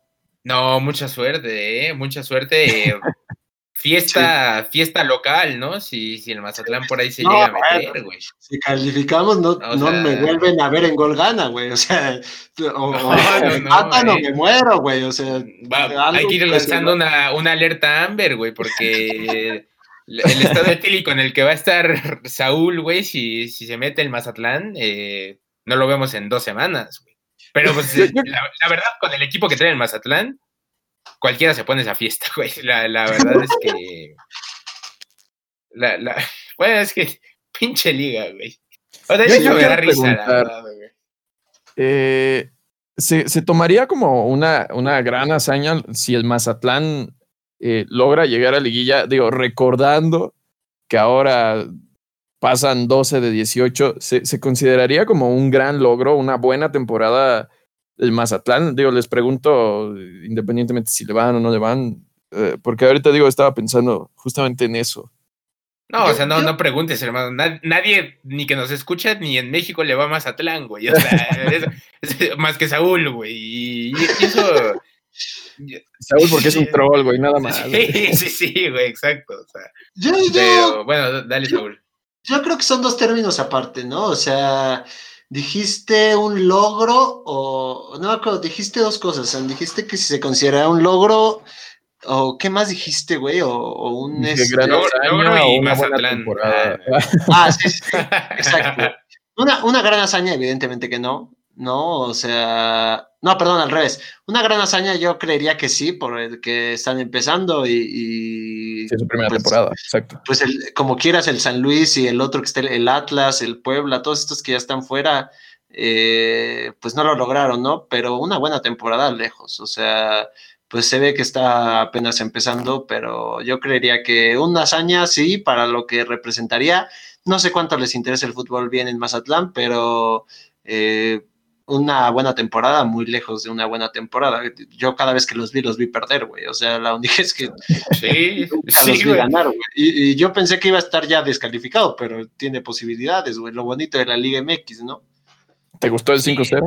No, mucha suerte, ¿eh? Mucha suerte. eh, *laughs* Fiesta, fiesta local, ¿no? Si, si el Mazatlán por ahí se No, llega a meter, güey. Si calificamos, no, O no sea- me vuelven a ver en gol gana, güey. O sea, *laughs* o, o *laughs* No, me matan o eh. me muero, güey. O sea, Va, hay que ir lanzando una, una alerta Amber, güey, porque el el estado etílico en el que va a estar Saúl, güey, si, si se mete el Mazatlán, eh, no lo vemos en dos semanas, güey. Pero pues Yo- yo- la, la verdad, con el equipo que trae el Mazatlán, cualquiera se pone esa fiesta, güey. La, la verdad es que. La, la, bueno, es que pinche liga, güey. O sea, Yo- yo me da risa, la verdad, güey. Eh, ¿se, se tomaría como una, una gran hazaña si el Mazatlán eh, logra llegar a liguilla? Digo, recordando que ahora pasan 12 de 18, ¿se, se consideraría como un gran logro, una buena temporada del Mazatlán? Digo, les pregunto, independientemente si le van o no le van, eh, porque ahorita digo, estaba pensando justamente en eso. No, o sea, no, yo- no preguntes, hermano. Na- Nadie, ni que nos escucha, ni en México le va a Mazatlán, güey. O sea, *laughs* es- es más que Saúl, güey. Y, y eso. Saúl, porque es un troll, güey, nada más. Sí, sí, sí, güey, exacto. O sea, yo, yo, pero bueno, dale, Saúl. Yo creo que son dos términos aparte, ¿no? O sea, dijiste un logro o no me acuerdo, dijiste dos cosas. o sea, dijiste que si se considera un logro o qué más dijiste, güey, o, o un Dije, este- gran Logro- y o una buena temporada. Ah, sí, sí, exacto. Una, una gran hazaña, evidentemente que no, ¿no? O sea, no, perdón, al revés. Una gran hazaña yo creería que sí, porque están empezando y... y, Sí, su primera pues, temporada, exacto. Pues el, como quieras, el San Luis y el otro que está el Atlas, el Puebla, todos estos que ya están fuera, eh, pues no lo lograron, ¿no? Pero una buena temporada lejos, o sea, pues se ve que está apenas empezando, pero yo creería que una hazaña sí, para lo que representaría. No sé cuánto les interesa el fútbol bien en Mazatlán, pero eh, una buena temporada, muy lejos de una buena temporada. Yo cada vez que los vi, los vi perder, güey. O sea, la única *laughs* es que sí, sí, los vi ganar, güey. Y, y, yo pensé que iba a estar ya descalificado, pero tiene posibilidades, güey. Lo bonito de la Liga MX, ¿no? ¿Te gustó el 5-0? Sí, está,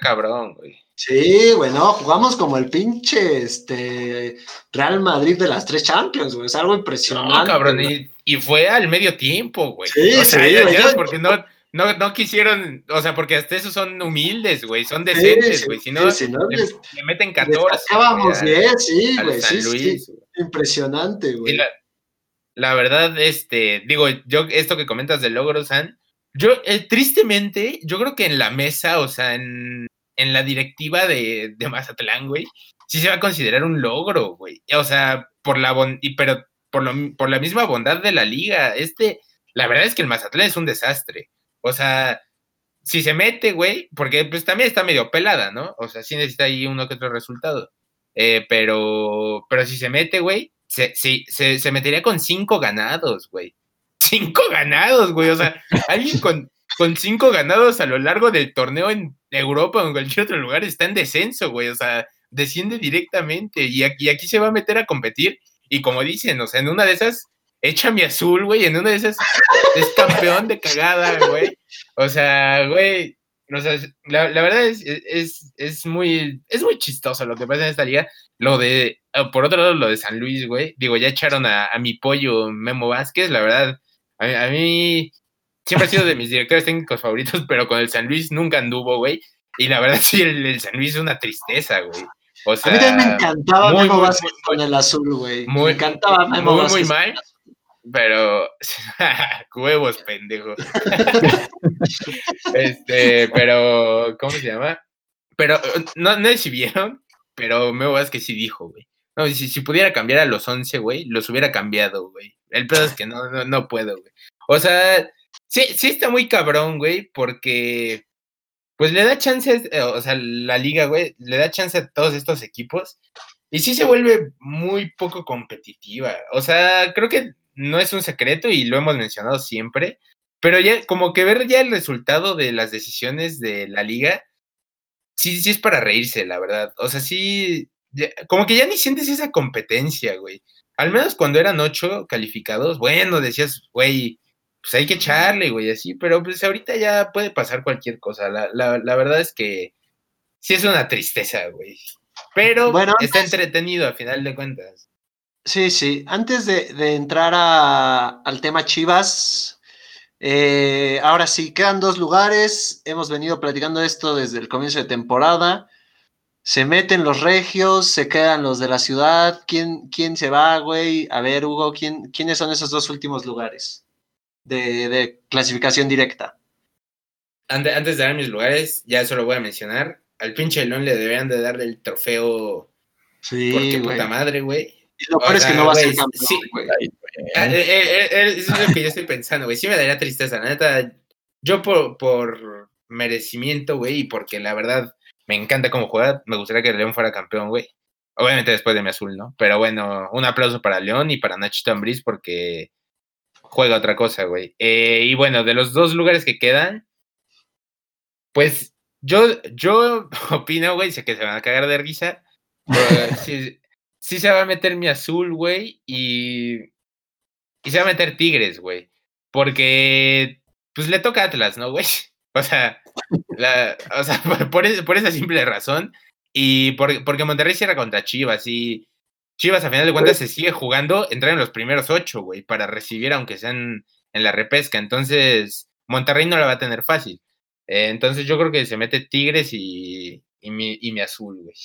cabrón, güey. Sí, bueno, jugamos como el pinche este, Real Madrid de las tres Champions, güey. Es algo impresionante. No, cabrón, y, y, fue al medio tiempo, güey. Sí, o sea, sí, ya, güey, ya, yo- porque no, no, no quisieron, o sea, porque hasta esos son humildes, güey, son decentes, sí, güey. Si no, si no, le, les- le meten les 14. sacábamos güey, al- 10, sí, güey. Sí, sí. Impresionante, güey. la, la verdad, este, digo, yo, esto que comentas del logro, San, yo, eh, tristemente, yo creo que en la mesa, o sea, en, en la directiva de, de Mazatlán, güey, sí se va a considerar un logro, güey. O sea, por la bon- y, pero por, lo, por la misma bondad de la liga. Este, la verdad es que el Mazatlán es un desastre. O sea, si se mete, güey, porque pues también está medio pelada, ¿no? O sea, sí necesita ahí uno que otro resultado. Eh, pero, pero si se mete, güey, se, se, se metería con cinco ganados, güey. *laughs* Cinco ganados, güey. O sea, alguien con, con cinco ganados a lo largo del torneo en Europa o en cualquier otro lugar está en descenso, güey. O sea, desciende directamente. Y aquí se va a meter a competir. Y como dicen, o sea, en una de esas, echa mi azul, güey. En una de esas es campeón de cagada, güey. O sea, güey. O sea, la, la verdad es, es, es, muy, es muy chistoso lo que pasa en esta liga. Lo de, ah, por otro lado, lo de San Luis, güey. Digo, ya echaron a, a mi pollo Memo Vázquez, la verdad. A, a, mí siempre ha sido de mis directores técnicos favoritos, pero con el San Luis nunca anduvo, güey. Y la verdad, sí, el, el, San Luis es una tristeza, güey. O sea, a mí también me encantaba muy, Memo muy, Vázquez muy, con el azul, güey. Me encantaba Memo muy, Vázquez. Muy mal, pero *laughs* huevos, pendejo. *laughs* este, pero, ¿cómo se llama? Pero, no, no sé si vieron, pero Memo Vázquez sí dijo, güey. No, si, si pudiera cambiar a los 11, güey, los hubiera cambiado, güey. El pedo es que no, no, no puedo, güey. O sea, sí, sí está muy cabrón, güey, porque pues le da chance, eh, o sea, la liga, güey, le da chance a todos estos equipos y sí se vuelve muy poco competitiva. O sea, creo que no es un secreto y lo hemos mencionado siempre, pero ya como que ver ya el resultado de las decisiones de la liga, sí, sí es para reírse, la verdad. O sea, sí, ya, como que ya ni sientes esa competencia, güey. Al menos cuando eran ocho calificados, bueno, decías, güey, pues hay que echarle, güey, así, pero pues ahorita ya puede pasar cualquier cosa. La, la, la verdad es que sí es una tristeza, güey. Pero bueno, está entretenido a final de cuentas. Sí, sí. Antes de, de entrar a, al tema Chivas, eh, ahora sí, quedan dos lugares. Hemos venido platicando esto desde el comienzo de temporada. Se meten los regios, se quedan los de la ciudad. ¿Quién, quién se va, güey? A ver, Hugo, ¿quién, ¿quiénes son esos dos últimos lugares de, de clasificación directa? Antes de dar mis lugares, ya eso lo voy a mencionar. Al pinche León le deberían de darle el trofeo. Sí, porque puta madre, güey. Y lo peor es que no va a ser campeón, sí. güey. Ah, eh, eh, eh, eso es lo que yo estoy pensando, güey. Sí me daría tristeza, la neta. Yo por, por merecimiento, güey, y porque la verdad me encanta cómo juega, me gustaría que León fuera campeón, güey. Obviamente después de mi azul, ¿no? Pero bueno, un aplauso para León y para Nachito Ambriz porque juega otra cosa, güey. Eh, y bueno, de los dos lugares que quedan, pues yo, yo *laughs* opino, güey, sé que se van a cagar de risa. Pero sí, sí, se va a meter mi azul, güey, y, y se va a meter Tigres, güey. Porque, pues le toca Atlas, ¿no, güey? *laughs* O sea, o sea *laughs* por, por, esa simple razón. Y por, porque Monterrey cierra contra Chivas. Y Chivas, a final de cuentas, se sigue jugando, entrar en los primeros ocho, güey, para recibir, aunque sean en la repesca. Entonces, Monterrey no la va a tener fácil. Eh, entonces, yo creo que se mete Tigres y, y, mi, y mi azul, güey.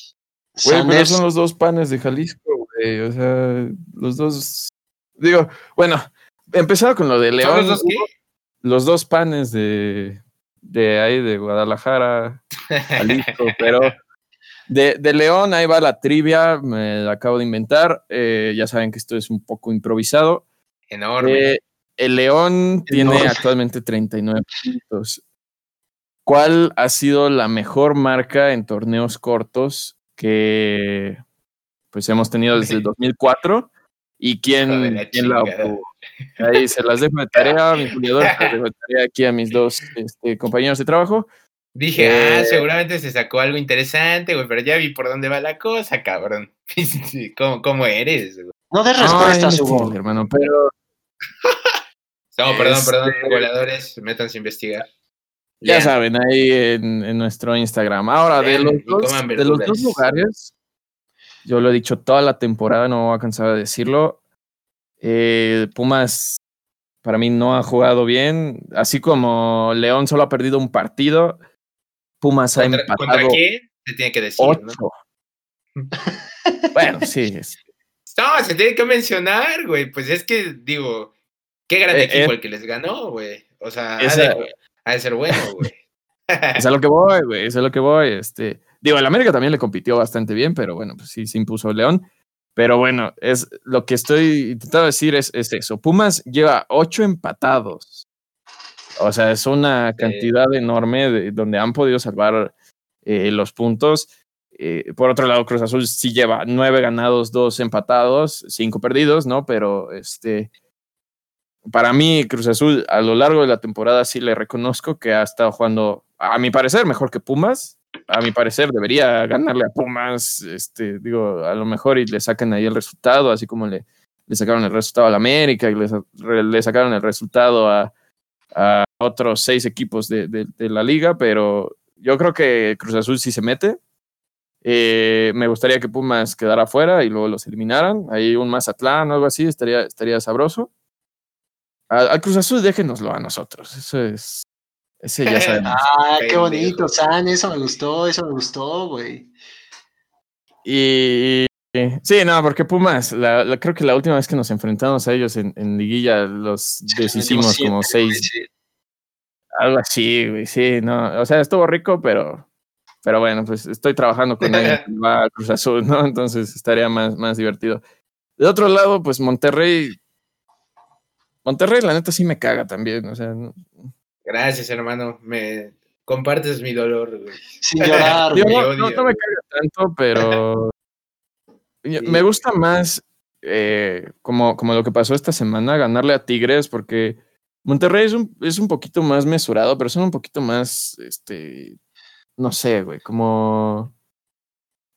Güey, pero son los dos panes de Jalisco, güey. O sea, los dos. Digo, bueno, empezando con lo de León. ¿Son los dos qué? Los dos panes de, de ahí, de Guadalajara, Jalisco, *laughs* pero de, de, León, ahí va la trivia, me la acabo de inventar. Eh, ya saben que esto es un poco improvisado. Enorme. Eh, el León Enorme. tiene actualmente 39 puntos. ¿cuál ha sido la mejor marca en torneos cortos que pues hemos tenido desde el 2004? ¿Y quién, la quién la? Ahí se las dejo de tarea, mi juliador, se las dejo de tarea aquí a mis *laughs* dos este, compañeros de trabajo. Dije, Eh, ah, seguramente se sacó algo interesante, güey, pero ya vi por dónde va la cosa, cabrón. *laughs* ¿Cómo, cómo eres, güey? No des respuestas, no Hugo. hermano, pero *laughs* No, perdón, perdón, Este- voladores, métanse a investigar. Ya saben, ahí en, en nuestro Instagram. Ahora, de los, dos, coman de los dos verduras. lugares, yo lo he dicho toda la temporada, no voy a cansar de decirlo. eh, Pumas, para mí, no ha jugado bien. Así como León solo ha perdido un partido, Pumas ha ¿Contra, empatado ¿Contra quién? Se tiene que decir, ¿no? ocho. *laughs* bueno, sí. es- No, se tiene que mencionar, güey. Pues es que, digo, qué gran Eh, equipo eh. el que les ganó, güey. O sea, ha Esa- de, ha de ser bueno, *laughs* güey. Es a lo que voy, güey, es a lo que voy. Este, digo, el América también le compitió bastante bien, pero bueno, pues sí, se impuso León. Pero bueno, es lo que estoy intentando decir es, es eso. Pumas lleva ocho empatados. O sea, es una cantidad enorme de, donde han podido salvar eh, los puntos. Eh, por otro lado, Cruz Azul sí lleva nueve ganados, dos empatados, cinco perdidos, ¿no? Pero este, para mí, Cruz Azul a lo largo de la temporada sí le reconozco que ha estado jugando, a mi parecer, mejor que Pumas. A mi parecer debería ganarle a Pumas, este, digo, a lo mejor y le sacan ahí el resultado, así como le, le sacaron el resultado al América y le, le sacaron el resultado a, a otros seis equipos de, de- de la liga, pero yo creo que Cruz Azul sí se mete. Eh, me gustaría que Pumas quedara fuera y luego los eliminaran. Ahí un Mazatlán o algo así estaría, estaría sabroso. Al, al Cruz Azul déjenoslo a nosotros. Eso es. Ese ya *laughs* sabemos. Ah, qué bonito, San, eso me gustó, eso me gustó, güey. Y sí, no, porque Pumas, la, la- creo que la última vez que nos enfrentamos a ellos en, en liguilla los *laughs* deshicimos como güey, seis, sí. algo así, güey, sí, no, o sea, estuvo rico, pero, pero bueno, pues estoy trabajando con que va a Cruz Azul, ¿no? Entonces estaría más, más divertido. De otro lado, pues Monterrey, Monterrey, la neta sí me caga también, o sea, no- Gracias, hermano. Me compartes mi dolor, güey. Sin llorar, *laughs* güey. no, odio, no- no me caga tanto, pero *laughs* yo- Sí, me gusta más eh, como, como lo que pasó esta semana, ganarle a Tigres, porque Monterrey es un, es un poquito más mesurado, pero son un poquito más, este, no sé, güey, como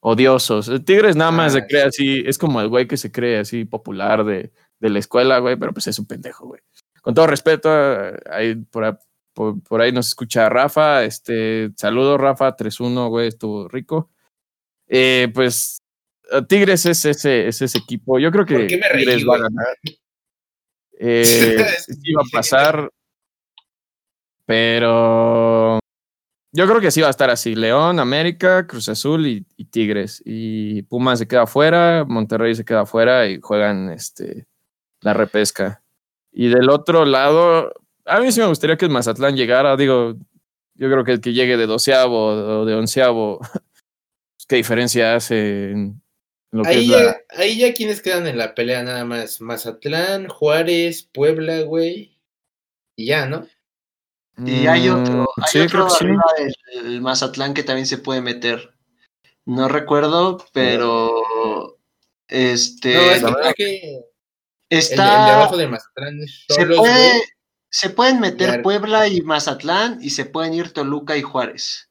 odiosos. El Tigres nada más Ah, se cree así, es como el güey que se cree así popular de, de la escuela, güey, pero pues es un pendejo, güey. Con todo respeto, ahí por, a- por, por ahí nos escucha Rafa, este, saludos Rafa, 3-1, güey, estuvo rico. Eh, pues Tigres es ese, es ese equipo. Yo creo que ¿Por qué me reí, Tigres va a ganar. *laughs* Eh, *laughs* sí va a pasar, pero yo creo que sí va a estar así. León, América, Cruz Azul y, y Tigres. Y Pumas se queda afuera, Monterrey se queda afuera y juegan este, la repesca. Y del otro lado, a mí sí me gustaría que el Mazatlán llegara. Digo, yo creo que el que llegue de doceavo o de onceavo, *laughs* pues, ¿qué diferencia hace en lo que Ahí es la- ya, ahí ya quienes quedan en la pelea nada más. Mazatlán, Juárez, Puebla, güey. Y ya, ¿no? Y hay otro, Mm, hay sí, otro creo que sí. arriba del del Mazatlán que también se puede meter. No recuerdo, pero este No, es que el, el está de abajo de Mazatlán es se puede güey. se pueden meter Claro. Puebla y Mazatlán y se pueden ir Toluca y Juárez.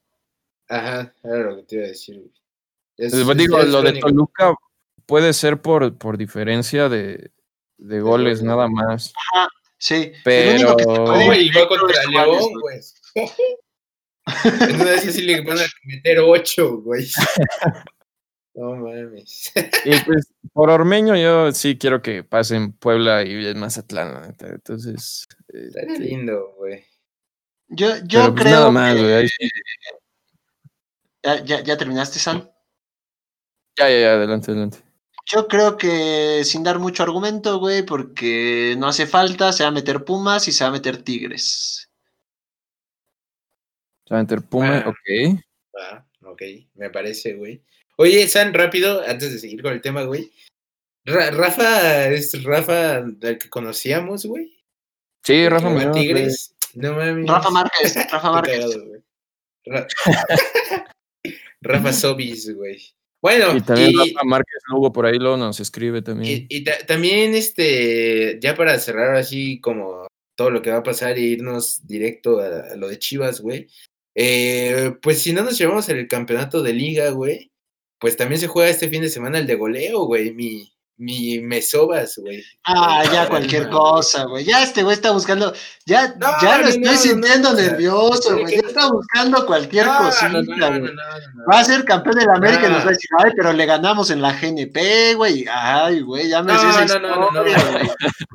Ajá, era lo que te iba a decir, güey. Es- Eh, es- digo, lo de. Toluca puede ser por, por diferencia de, de goles nada más. Sí, Pero- y va contra León, güey. güey. *laughs* Entonces sí le van a meter ocho, güey. *laughs* No mames. Y pues por Ormeño yo sí quiero que pasen Puebla y el Mazatlán, la neta. Entonces, Estaría este, lindo, güey. Yo, yo pero pues creo nada más, que- ahí. ¿Ya, ya, ya terminaste, San? Ya, ya, ya, adelante, adelante. Yo creo que sin dar mucho argumento, güey, porque no hace falta, se va a meter Pumas y se va a meter Tigres. Se va a meter Puma, Ah. ok. Ah, ok, me parece, güey. Oye, San, rápido, antes de seguir con el tema, güey. Ra- Rafa es Rafa del que conocíamos, güey. Sí, el Rafa güey. Tigres. No mames. Rafa Márquez, *laughs* Rafa Márquez. *laughs* Rafa Sobis, güey. Bueno, y también Rafa Márquez Lugo por ahí lo nos escribe también. Y, también, este, ya para cerrar así como todo lo que va a pasar e irnos directo a, lo de Chivas, güey. Eh, pues si no nos llevamos el campeonato de liga, güey, pues también se juega este fin de semana el de goleo, güey. Mi, mi me sobas, güey. Ah, ya cualquier cosa, güey. Ya este güey está buscando, ya, ya lo estoy sintiendo nervioso, güey. Ya está buscando cualquier cosita, güey. Va a ser campeón de la América y nos va a decir, ay, pero le ganamos en la GNP, güey. Ay, güey, ya me no, no, no, no,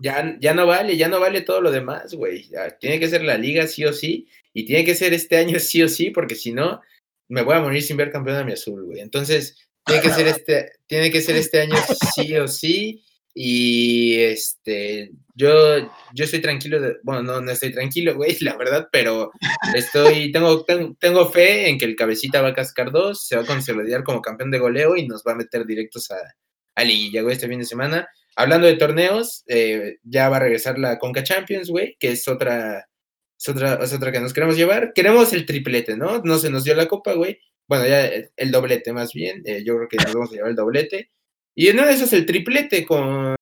ya, ya no vale, ya no vale todo lo demás, güey. Tiene que ser la liga sí o sí. Y tiene que ser este año sí o sí, porque si no, me voy a morir sin ver campeón de mi azul, güey. Entonces, tiene que ser *laughs* este, tiene que ser este año sí o sí. Y este, yo, yo estoy tranquilo, de, bueno, no, no estoy tranquilo, güey, *laughs* la verdad, pero estoy, tengo, tengo, fe en que el cabecita va a cascar dos, se va a consolidar como campeón de goleo y nos va a meter directos a, a Liguilla, güey, este fin de semana. Hablando de torneos, eh, ya va a regresar la Conca Champions, güey, que es otra, es otra, es otra que nos queremos llevar. Queremos el triplete, ¿no? No se nos dio la copa, güey bueno, ya el doblete más bien, eh, yo creo que nos vamos a llevar el doblete. Y no, eso es el triplete con,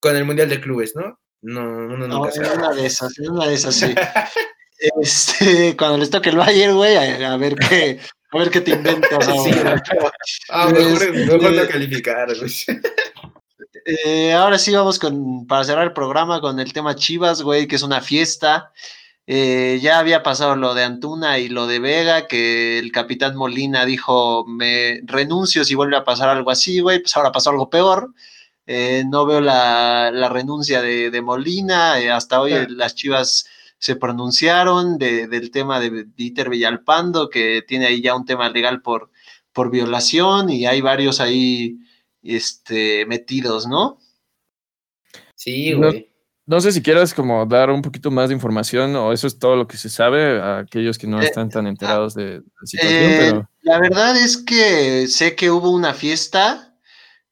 con el Mundial de Clubes, ¿no? No, uno nunca no, una de esas, una de esas, sí. *laughs* este, cuando les toque el Bayern, güey, a, ver qué, a ver qué te inventas ahora. *laughs* ah, mejor, este, mejor calificar, güey. *laughs* Eh, ahora sí vamos con, para cerrar el programa con el tema Chivas, güey, que es una fiesta. Eh, ya había pasado lo de Antuna y lo de Vega, que el capitán Molina dijo, me renuncio si vuelve a pasar algo así, güey, pues ahora pasó algo peor. Eh, no veo la, renuncia de, Molina, eh, hasta hoy las Chivas se pronunciaron del tema de Dieter Villalpando, que tiene ahí ya un tema legal por, por violación y hay varios ahí este, metidos, ¿no? Sí, güey. No sé si quieras como dar un poquito más de información o eso es todo lo que se sabe a aquellos que no eh, están tan enterados de la situación. Eh, pero... La verdad es que sé que hubo una fiesta.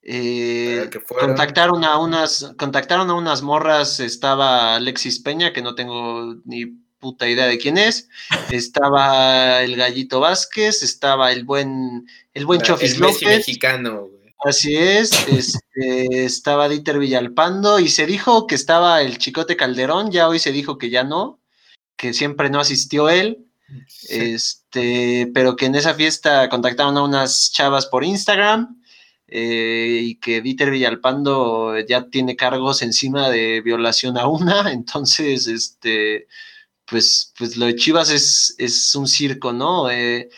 Eh, contactaron a unas, contactaron a unas morras. Estaba Alexis Peña, que no tengo ni puta idea de quién es. Estaba el Gallito Vázquez, estaba el buen, el buen Chofis López. mexicano. Así es, este, estaba Dieter Villalpando y se dijo que estaba el Chicote Calderón, ya hoy se dijo que ya no, que siempre no asistió él, este, pero que en esa fiesta contactaron a unas chavas por Instagram eh, y que Dieter Villalpando ya tiene cargos encima de violación a una, *laughs* entonces, este, pues, pues lo de Chivas es, es un circo, ¿no? Eh,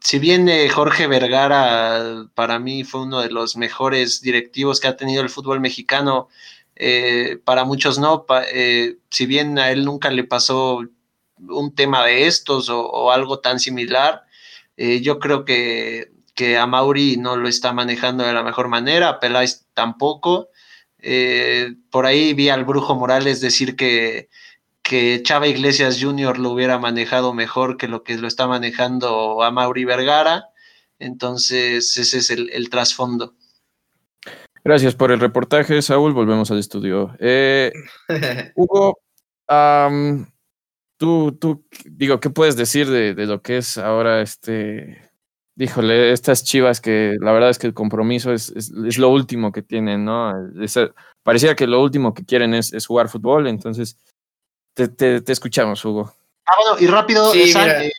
si bien eh, Jorge Vergara para mí fue uno de los mejores directivos que ha tenido el fútbol mexicano, eh, para muchos no, eh, si bien a él nunca le pasó un tema de estos o, algo tan similar, yo creo que, que, a Mauri no lo está manejando de la mejor manera, Peláez tampoco. por ahí vi al Brujo Morales decir que, que Chava Iglesias Jr. lo hubiera manejado mejor que lo que lo está manejando a Mauri Vergara. Entonces, ese es el, trasfondo. Gracias por el reportaje, Saúl. Volvemos al estudio. Eh, *laughs* Hugo, tú, tú, digo, ¿qué puedes decir de, lo que es ahora este? Díjole, estas chivas que la verdad es que el compromiso es, es, lo último que tienen, ¿no? parecía que lo último que quieren es, es jugar fútbol, entonces te, escuchamos, Hugo. Ah, bueno, y rápido, eh,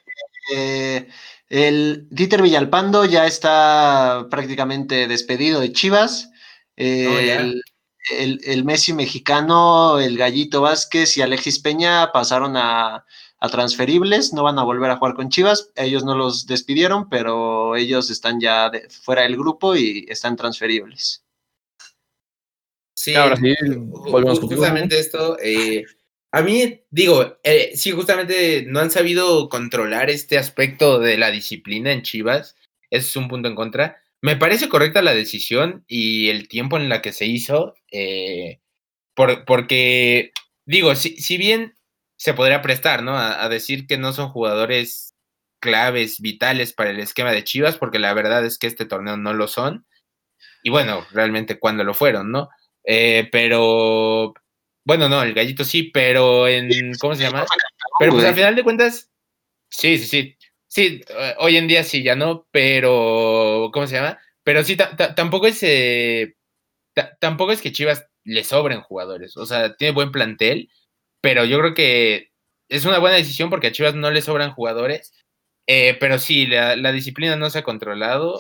eh, el Dieter Villalpando ya está prácticamente despedido de Chivas. Eh, el, Messi mexicano, el Gallito Vázquez y Alexis Peña pasaron a, transferibles, no van a volver a jugar con Chivas. Ellos no los despidieron, pero ellos están ya fuera del grupo y están transferibles. Sí, ahora sí, volvemos justamente esto. A mí, digo, eh, sí, justamente no han sabido controlar este aspecto de la disciplina en Chivas. Ese es un punto en contra. Me parece correcta la decisión y el tiempo en la que se hizo, eh, porque, digo, si, si, bien se podría prestar, ¿no? A, decir que no son jugadores claves, vitales para el esquema de Chivas, porque la verdad es que este torneo no lo son. Y bueno, realmente cuando lo fueron, ¿no? Eh, pero bueno, no, el gallito sí, pero en. ¿Cómo se llama? Pero pues al final de cuentas. Sí, sí, sí. Sí, eh, hoy en día sí, ya no, pero. ¿Cómo se llama? Pero sí, tampoco es. Eh, tampoco es que Chivas le sobren jugadores. O sea, tiene buen plantel, pero yo creo que es una buena decisión porque a Chivas no le sobran jugadores. Eh, pero sí, la, disciplina no se ha controlado.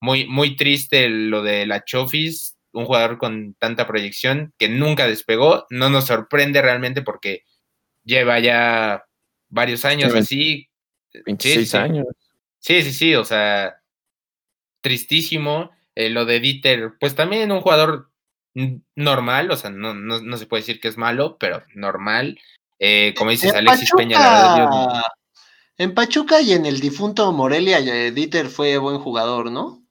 muy, muy triste lo de la Chofis, un jugador con tanta proyección que nunca despegó. No nos sorprende realmente porque lleva ya varios años así. 26 años. Sí, sí, sí, o sea, tristísimo. Eh, lo de Dieter, pues también un jugador normal, o sea, no, no, se puede decir que es malo, pero normal. Eh, como dices, Alexis Peña, la En Pachuca y en el difunto Morelia, eh, Dieter fue buen jugador, ¿no?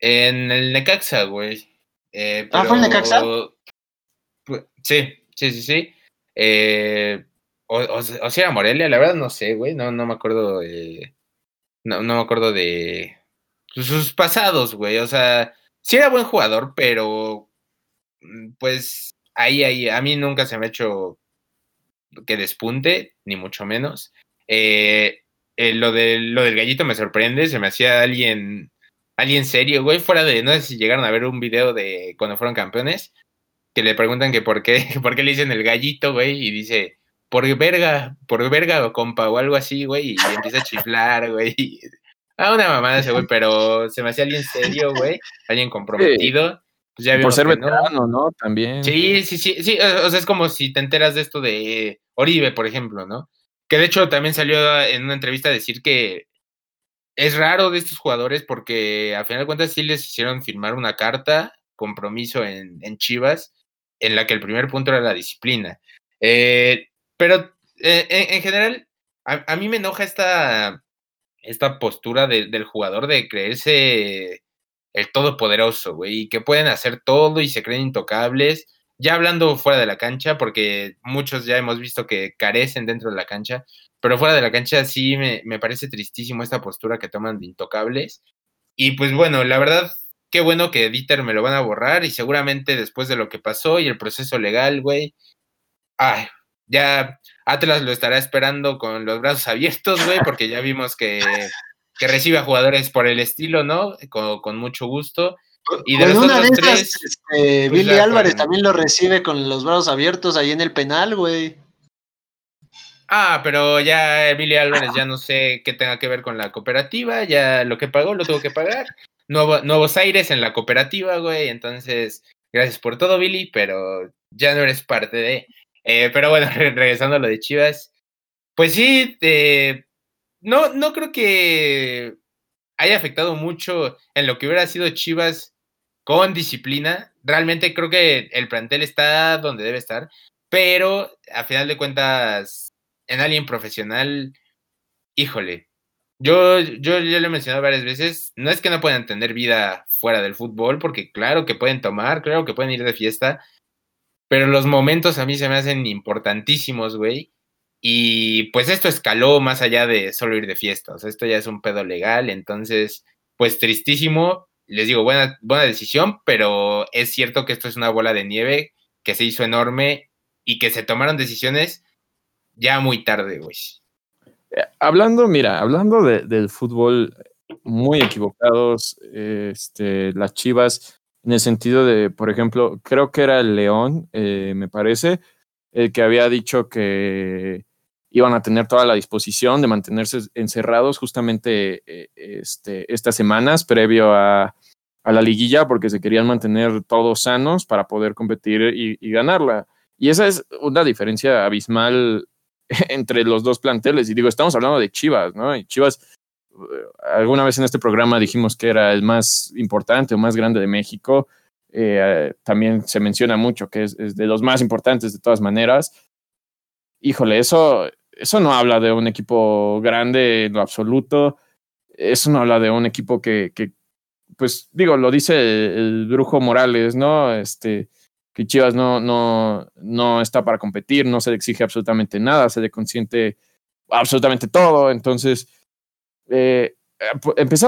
En el Necaxa, güey. Ah, ¿fue el Necaxa? Pues, sí, sí, sí, sí. Eh, o, o, sea, era Morelia, la verdad no sé, güey, no, no me acuerdo de, no, no me acuerdo de sus pasados, güey, o sea, sí era buen jugador, pero mm, pues ahí, ahí, a mí nunca se me ha hecho que despunte, ni mucho menos. Eh, eh, lo, de, lo del gallito me sorprende, se me hacía alguien, alguien serio, güey, fuera de, no sé si llegaron a ver un video de cuando fueron campeones, que le preguntan que por qué, *laughs* por qué le dicen el gallito, güey, y dice, por verga, por verga, compa, o algo así, güey, y empieza a chiflar, güey. *laughs* Ah, una mamada ese güey, pero se me hacía alguien serio, güey, alguien comprometido. Pues ya por ser veterano, no. También. Sí, sí, sí, sí, o sea, es como si te enteras de esto de Oribe, por ejemplo, ¿no? Que de hecho también salió en una entrevista a decir que es raro de estos jugadores porque a final de cuentas sí les hicieron firmar una carta, compromiso en, en Chivas, en la que el primer punto era la disciplina. Eh, pero eh, en, general, a, mí me enoja esta, esta postura del jugador de creerse el todopoderoso, güey, y que pueden hacer todo y se creen intocables. Ya hablando fuera de la cancha, porque muchos ya hemos visto que carecen dentro de la cancha, pero fuera de la cancha sí me, me parece tristísimo esta postura que toman de intocables. Y pues bueno, la verdad, qué bueno que Dieter me lo van a borrar y seguramente después de lo que pasó y el proceso legal, güey, ay, ya Atlas lo estará esperando con los brazos abiertos, güey, porque ya vimos que, que recibe a jugadores por el estilo, ¿no? Con, mucho gusto. Y de una de esas, este, pues Billy Álvarez también lo recibe con los brazos abiertos ahí en el penal, güey. Ah, pero ya Billy Álvarez ya no sé qué tenga que ver con la cooperativa, ya lo que pagó lo tuvo que pagar. nuevos aires en la cooperativa, güey, entonces gracias por todo, Billy, pero ya no eres parte de... Eh, pero bueno, *laughs* regresando a lo de Chivas, pues sí, eh, no, no creo que haya afectado mucho en lo que hubiera sido Chivas con disciplina. Realmente creo que el plantel está donde debe estar, pero a final de cuentas, en alguien profesional, híjole, yo, yo ya lo he mencionado varias veces, no es que no puedan tener vida fuera del fútbol, porque claro que pueden tomar, claro que pueden ir de fiesta, pero los momentos a mí se me hacen importantísimos, güey. Y pues esto escaló más allá de solo ir de fiesta, o sea, esto ya es un pedo legal, entonces, pues tristísimo, les digo, buena, buena decisión, pero es cierto que esto es una bola de nieve que se hizo enorme y que se tomaron decisiones ya muy tarde, güey. Eh, hablando, mira, hablando del fútbol muy equivocados, este, las Chivas en el sentido de, por ejemplo, creo que era el León, eh, me parece, el que había dicho que iban a tener toda la disposición de mantenerse encerrados justamente eh, este, estas semanas previo a, la liguilla porque se querían mantener todos sanos para poder competir y, ganarla. Y esa es una diferencia abismal *laughs* entre los dos planteles. Y digo, estamos hablando de Chivas, ¿no? Y Chivas alguna vez en este programa dijimos que era el más importante o más grande de México. Eh, también se menciona mucho que es, de los más importantes de todas maneras. Híjole, eso, eso no habla de un equipo grande en lo absoluto. Eso no habla de un equipo que, pues digo, lo dice el, brujo Morales, ¿no? Este, que Chivas no, no, no está para competir, no se le exige absolutamente nada, se le consiente absolutamente todo. Entonces, eh,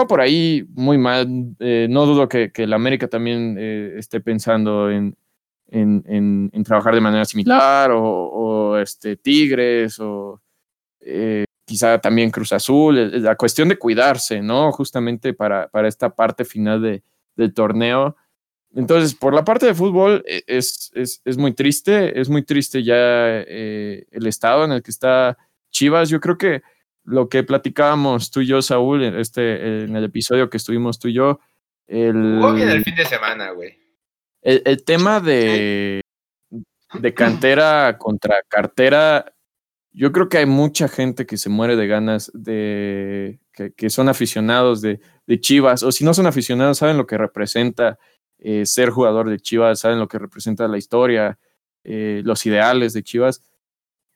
por ahí muy mal. Eh, no dudo que, que el América también eh, esté pensando en, en, en, trabajar de manera similar, o, este, Tigres, o eh, quizá también Cruz Azul, la cuestión de cuidarse, ¿no? Justamente para, para esta parte final de, del torneo. Entonces, por la parte de fútbol e, es, es, es muy triste, es muy triste ya eh, el estado en el que está Chivas. Yo creo que lo que platicábamos tú y yo, Saúl, en, este, en el episodio que estuvimos tú y yo, el, el fin de semana, güey. El, el, tema de, de cantera contra cartera yo creo que hay mucha gente que se muere de ganas de que, que son aficionados de, de, Chivas, o si no son aficionados, saben lo que representa eh, ser jugador de Chivas, saben lo que representa la historia, eh, los ideales de Chivas.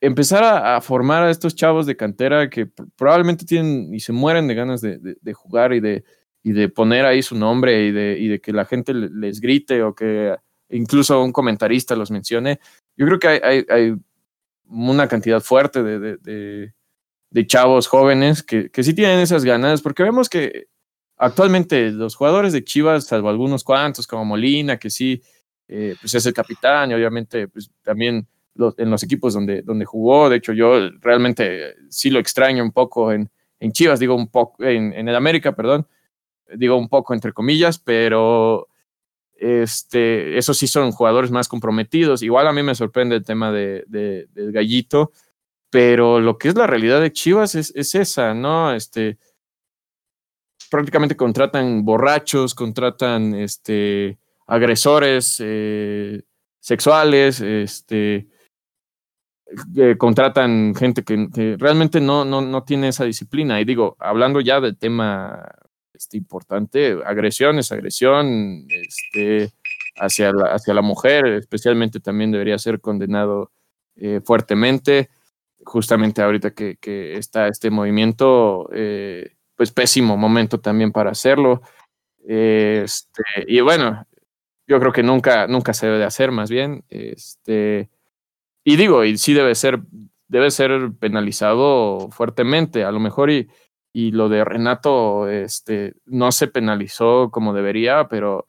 Empezar a, a, formar a estos chavos de cantera que probablemente tienen y se mueren de ganas de, de, de jugar y de, y de poner ahí su nombre y de, y de que la gente les grite o que incluso un comentarista los mencione. Yo creo que hay, hay, hay una cantidad fuerte de, de, de, de chavos jóvenes que, que, sí tienen esas ganas, porque vemos que actualmente los jugadores de Chivas, salvo algunos cuantos, como Molina, que sí, eh, pues es el capitán, y obviamente pues también los, en los equipos donde, donde jugó, de hecho yo realmente sí lo extraño un poco en, en Chivas, digo un poco, en, en el América, perdón, digo un poco entre comillas, pero este, esos sí son jugadores más comprometidos. Igual a mí me sorprende el tema de, de, del gallito, pero lo que es la realidad de Chivas es, es esa, ¿no? Este, prácticamente contratan borrachos, contratan este, agresores eh, sexuales, este, eh, contratan gente que, que realmente no, no, no, tiene esa disciplina. Y digo, hablando ya del tema este, importante, agresión es agresión, este, hacia, la, hacia la mujer, especialmente también debería ser condenado eh, fuertemente. Justamente ahorita que, está este movimiento, eh, pues pésimo momento también para hacerlo. Este, y bueno, yo creo que nunca, nunca se debe de hacer más bien. Este, y digo, y sí debe ser, debe ser penalizado fuertemente, a lo mejor y, y lo de Renato este, no se penalizó como debería, pero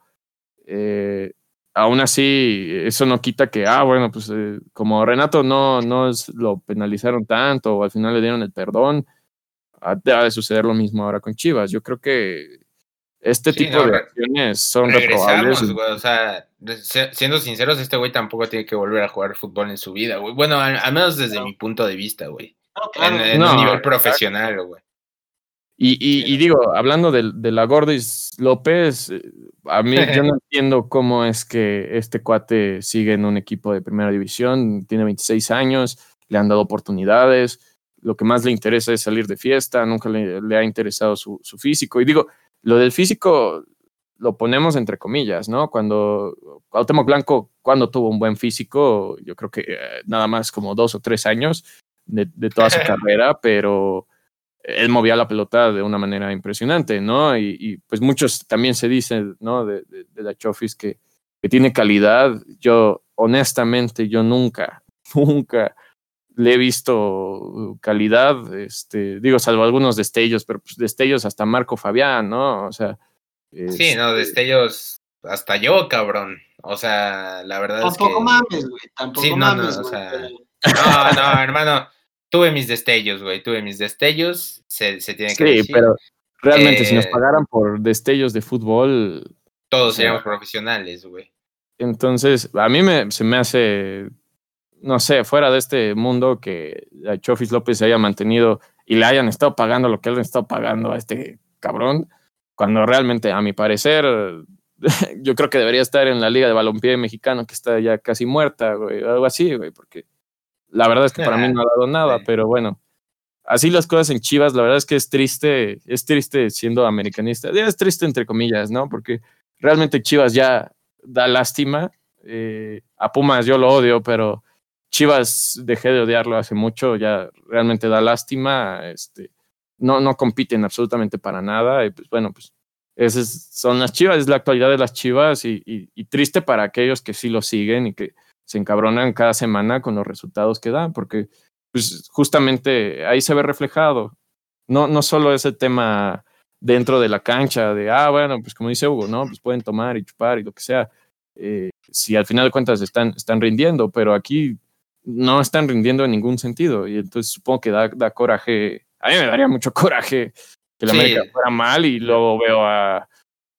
eh, aún así eso no quita que, ah, bueno, pues eh, como Renato no, no es, lo penalizaron tanto o al final le dieron el perdón, ha de suceder lo mismo ahora con Chivas. Yo creo que este sí, tipo no, de acciones son reprobables. Güey, o sea, siendo sinceros, este güey tampoco tiene que volver a jugar fútbol en su vida, güey. Bueno, al, al menos desde no. mi punto de vista, güey. No, claro. En, en un nivel profesional, güey. Y, y, y, digo, hablando de, de, la Gordis López, a mí yo no *laughs* entiendo cómo es que este cuate sigue en un equipo de primera división, tiene 26 años, le han dado oportunidades, lo que más le interesa es salir de fiesta, nunca le, le ha interesado su, su, físico. Y digo, lo del físico lo ponemos entre comillas, ¿no? Cuando Cuauhtémoc Blanco, cuando tuvo un buen físico, yo creo que eh, nada más como dos o tres años de, de toda su *laughs* carrera, pero él movía la pelota de una manera impresionante, ¿no? Y, y pues muchos también se dicen, ¿no? De, de, de la Chofis que, que, tiene calidad. Yo, honestamente, yo nunca, *laughs* nunca le he visto calidad, este, digo, salvo algunos destellos, pero pues destellos hasta Marco Fabián, ¿no? O sea. Es, sí, no, destellos hasta yo, cabrón. O sea, la verdad tampoco es que. mames, güey. Tampoco sí, no, mames, no, o sea, no, no, hermano tuve mis destellos, güey, tuve mis destellos, se, se tiene que sí, decir. pero realmente eh, si nos pagaran por destellos de fútbol... Todos seríamos profesionales, güey. Entonces, a mí me, se me hace, no sé, fuera de este mundo que a Chofis López se haya mantenido y le hayan estado pagando lo que él le está pagando a este cabrón, cuando realmente, a mi parecer, *laughs* yo creo que debería estar en la Liga de Balompié Mexicano, que está ya casi muerta, güey, algo así, güey, porque la verdad es que para mí no ha dado nada, pero bueno, así las cosas en Chivas, la verdad es que es triste, es triste siendo americanista, es triste entre comillas, ¿no? Porque realmente Chivas ya da lástima, eh, a Pumas yo lo odio, pero Chivas dejé de odiarlo hace mucho, ya realmente da lástima, este, no, no compiten absolutamente para nada, y pues bueno, pues esas son las Chivas, es la actualidad de las Chivas y, y, y triste para aquellos que sí lo siguen y que se encabronan cada semana con los resultados que dan, porque pues, justamente ahí se ve reflejado. No, no solo es el tema dentro de la cancha de, ah, bueno, pues como dice Hugo, ¿no? Pues pueden tomar y chupar y lo que sea. Eh, si al final de cuentas están, están rindiendo, pero aquí no están rindiendo en ningún sentido. Y entonces supongo que da, da coraje. A mí me daría mucho *laughs* coraje que la América fuera mal y luego veo a,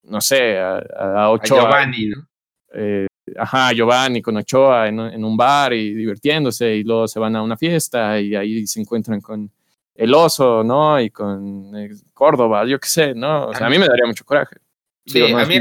no sé, a, a Ochoa. Giovanni, ¿no? Eh, ajá, Giovanni con Ochoa en, en, un bar y divirtiéndose y luego se van a una fiesta y ahí se encuentran con el oso, ¿no? Y con Córdoba, yo qué sé, ¿no? O sea, a mí me daría mucho coraje. Sí, Digo, no a mí,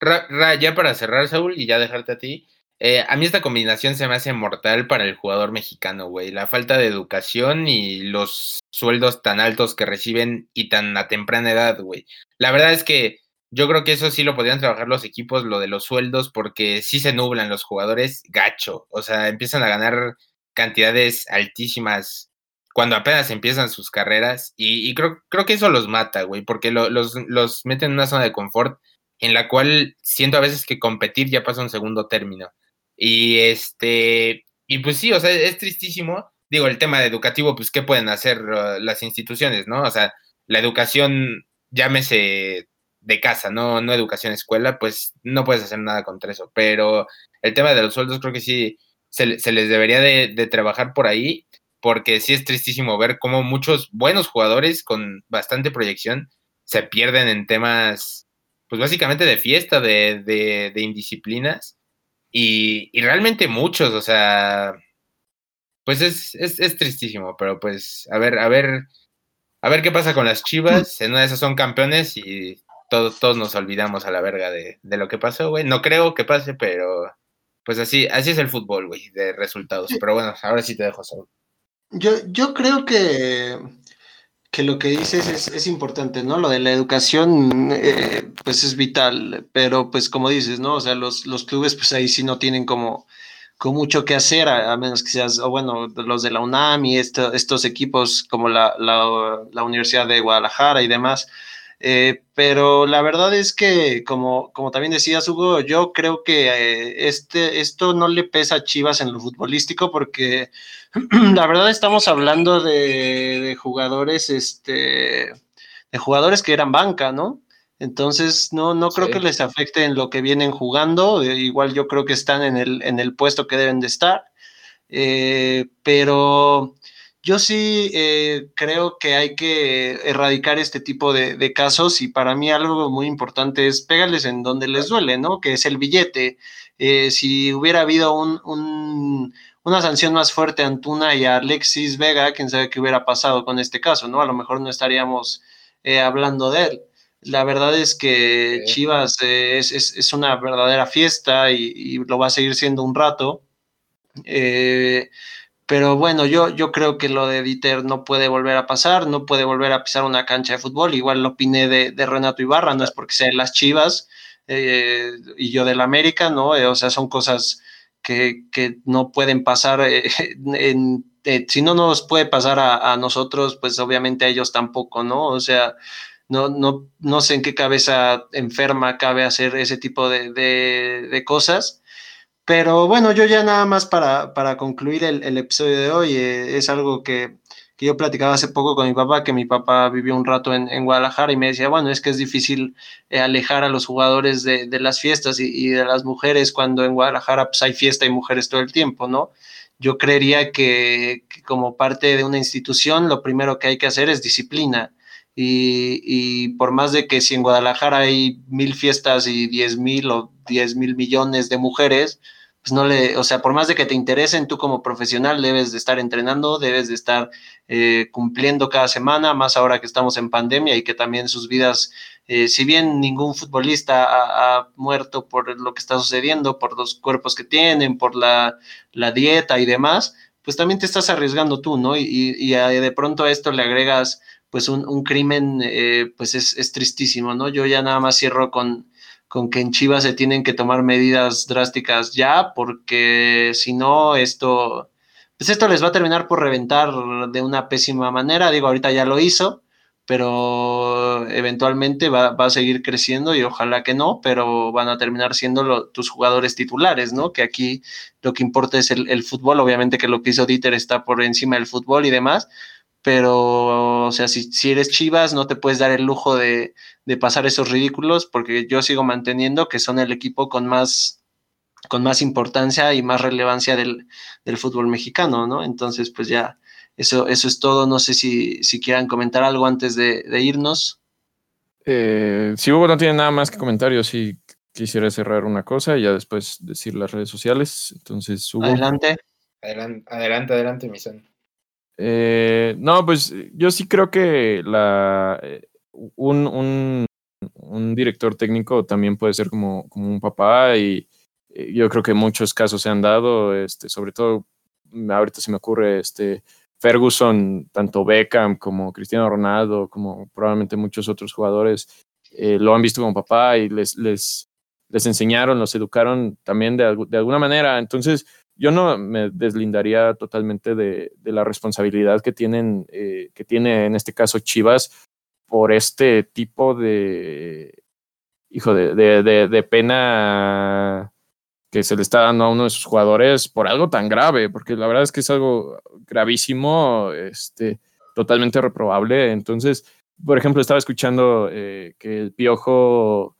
ra, ra, ya para cerrar, Saúl, y ya dejarte a ti, eh, a mí esta combinación se me hace mortal para el jugador mexicano, güey. La falta de educación y los sueldos tan altos que reciben y tan a temprana edad, güey. La verdad es que yo creo que eso sí lo podrían trabajar los equipos, lo de los sueldos, porque sí se nublan los jugadores gacho. O sea, empiezan a ganar cantidades altísimas cuando apenas empiezan sus carreras. Y, creo, creo que eso los mata, güey, porque lo, los, los meten en una zona de confort en la cual siento a veces que competir ya pasa un segundo término. Y este, y pues sí, o sea, es tristísimo. Digo, el tema educativo, pues, ¿qué pueden hacer uh, las instituciones, no? O sea, la educación, llámese de casa, no, no educación escuela, pues no puedes hacer nada contra eso. Pero el tema de los sueldos creo que sí se, se les debería de, de, trabajar por ahí, porque sí es tristísimo ver cómo muchos buenos jugadores con bastante proyección se pierden en temas, pues básicamente de fiesta, de, de, de indisciplinas, y, y, realmente muchos, o sea, pues es, es, es tristísimo, pero pues a ver, a ver, a ver qué pasa con las Chivas, en una de esas son campeones y todos, todos nos olvidamos a la verga de, de lo que pasó, güey. No creo que pase, pero pues así, así es el fútbol, güey, de resultados. Pero bueno, ahora sí te dejo solo. Yo, yo creo que, que lo que dices es, es importante, ¿no? Lo de la educación, eh, pues es vital, pero pues como dices, ¿no? O sea, los, los clubes, pues ahí sí no tienen como, con mucho que hacer, a, a, menos que seas, o bueno, los de la UNAM y esto, estos equipos como la, la, la Universidad de Guadalajara y demás, eh, pero la verdad es que, como, como también decías, Hugo, yo creo que eh, este, esto no le pesa a Chivas en lo futbolístico porque *clears throat* la verdad estamos hablando de, de jugadores, este, de jugadores que eran banca, ¿no? Entonces, no, no creo sí. que les afecte en lo que vienen jugando. Eh, igual yo creo que están en el, en el puesto que deben de estar. Pero yo sí eh, creo que hay que erradicar este tipo de, de, casos y para mí algo muy importante es pégales en donde les duele, ¿no? Que es el billete. Eh, si hubiera habido un, un, una sanción más fuerte a Antuna y a Alexis Vega, quién sabe qué hubiera pasado con este caso, ¿no? A lo mejor no estaríamos eh, hablando de él. La verdad es que. Chivas es, es, es, una verdadera fiesta y, y, lo va a seguir siendo un rato. Eh, pero bueno, yo, yo creo que lo de Dieter no puede volver a pasar, no puede volver a pisar una cancha de fútbol. Igual lo opiné de, de Renato Ibarra, no es porque sea de las Chivas eh, y yo del América, ¿no? Eh, o sea, son cosas que, que no pueden pasar. Eh, *laughs* en, eh, si no nos puede pasar a, a, nosotros, pues obviamente a ellos tampoco, ¿no? O sea, no, no, no sé en qué cabeza enferma cabe hacer ese tipo de, de, de cosas. Pero bueno, yo ya nada más para, para concluir el, el, episodio de hoy, eh, es algo que, que, yo platicaba hace poco con mi papá, que mi papá vivió un rato en, en Guadalajara y me decía, bueno, es que es difícil eh, alejar a los jugadores de, de las fiestas y, de las mujeres cuando en Guadalajara pues, hay fiesta y mujeres todo el tiempo, ¿no? Yo creería que, que como parte de una institución lo primero que hay que hacer es disciplina. Y, y, por más de que si en Guadalajara hay mil fiestas y diez mil o diez mil millones de mujeres, pues no le, o sea, por más de que te interesen, tú como profesional debes de estar entrenando, debes de estar eh, cumpliendo cada semana, más ahora que estamos en pandemia y que también sus vidas, eh, si bien ningún futbolista ha, muerto por lo que está sucediendo, por los cuerpos que tienen, por la, la dieta y demás, pues también te estás arriesgando tú, ¿no? Y, de pronto a esto le agregas pues un, un crimen, eh, pues es, es, tristísimo, ¿no? Yo ya nada más cierro con, con que en Chivas se tienen que tomar medidas drásticas ya, porque si no, esto, pues esto les va a terminar por reventar de una pésima manera. Digo, ahorita ya lo hizo, pero eventualmente va, a seguir creciendo y ojalá que no, pero van a terminar siendo tus jugadores titulares, ¿no? Que aquí lo que importa es el fútbol, obviamente que lo que hizo Dieter está por encima del fútbol y demás, pero, o sea, si, si, eres Chivas, no te puedes dar el lujo de, de, pasar esos ridículos, porque yo sigo manteniendo que son el equipo con más con más importancia y más relevancia del, fútbol mexicano, ¿no? Entonces, pues ya, eso, eso es todo. No sé si, si quieran comentar algo antes de, irnos. Eh, si Hugo no tiene nada más que comentar, yo sí quisiera cerrar una cosa y ya después decir las redes sociales. Entonces, Hugo. Adelante. Adelante, adelante, adelante mi son. Eh, no, pues yo sí creo que eh, un, director técnico también puede ser como, un papá y eh, yo creo que muchos casos se han dado, este, sobre todo ahorita se me ocurre este, Ferguson, tanto Beckham como Cristiano Ronaldo, como probablemente muchos otros jugadores, lo han visto como papá y les, les, les enseñaron, los educaron también de, de alguna manera. Entonces, yo no me deslindaría totalmente de, la responsabilidad que tienen, eh, que tiene en este caso Chivas por este tipo de, hijo, de, de, pena que se le está dando a uno de sus jugadores por algo tan grave, porque la verdad es que es algo gravísimo, este, totalmente reprobable. Entonces, por ejemplo, estaba escuchando eh, que el Piojo,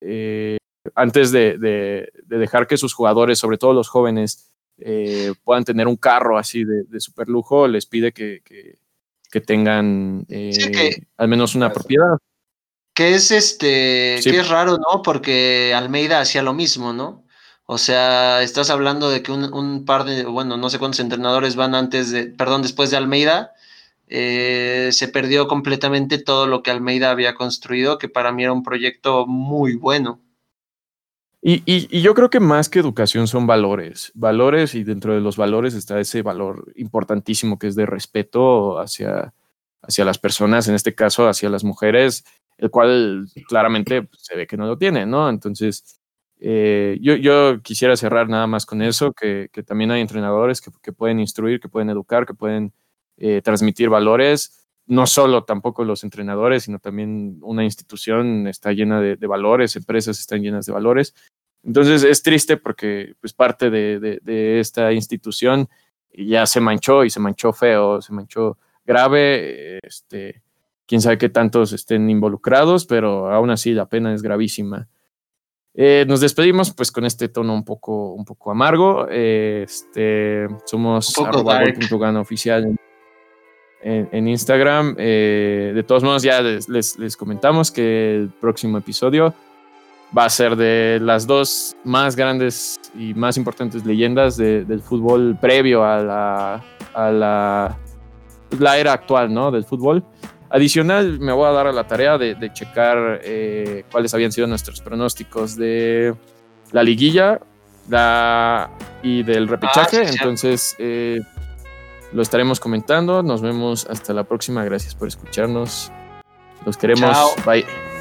eh, antes de, de, dejar que sus jugadores, sobre todo los jóvenes, eh, puedan tener un carro así de, de super lujo, les pide que, que, tengan eh, al menos una propiedad. Que es este, que es raro, ¿no? Porque Almeida hacía lo mismo, ¿no? O sea, estás hablando de que un, par de, bueno, no sé cuántos entrenadores van antes de, perdón, después de Almeida, eh, se perdió completamente todo lo que Almeida había construido, que para mí era un proyecto muy bueno. Y, yo creo que más que educación son valores, valores y dentro de los valores está ese valor importantísimo que es de respeto hacia, hacia las personas, en este caso hacia las mujeres, el cual claramente se ve que no lo tiene, ¿no? Entonces, eh, yo, yo, quisiera cerrar nada más con eso, que, que también hay entrenadores que, que, pueden instruir, que pueden educar, que pueden eh, transmitir valores. No solo tampoco los entrenadores, sino también una institución está llena de, de valores, empresas están llenas de valores. Entonces es triste porque pues parte de, de, esta institución ya se manchó y se manchó feo, se manchó grave, este, quién sabe qué tantos estén involucrados, pero aún así la pena es gravísima. Eh, nos despedimos pues con este tono un poco, un poco amargo. este, somos arroba oficial en, en Instagram. Eh, de todos modos, ya les, les, comentamos que el próximo episodio va a ser de las dos más grandes y más importantes leyendas del fútbol previo a la, a la, la, era actual ¿no? del fútbol. Adicional, me voy a dar a la tarea de, checar eh, cuáles habían sido nuestros pronósticos de la liguilla la, y del repechaje. Ah, Entonces, eh, lo estaremos comentando. Nos vemos hasta la próxima. Gracias por escucharnos. Los queremos. Bye.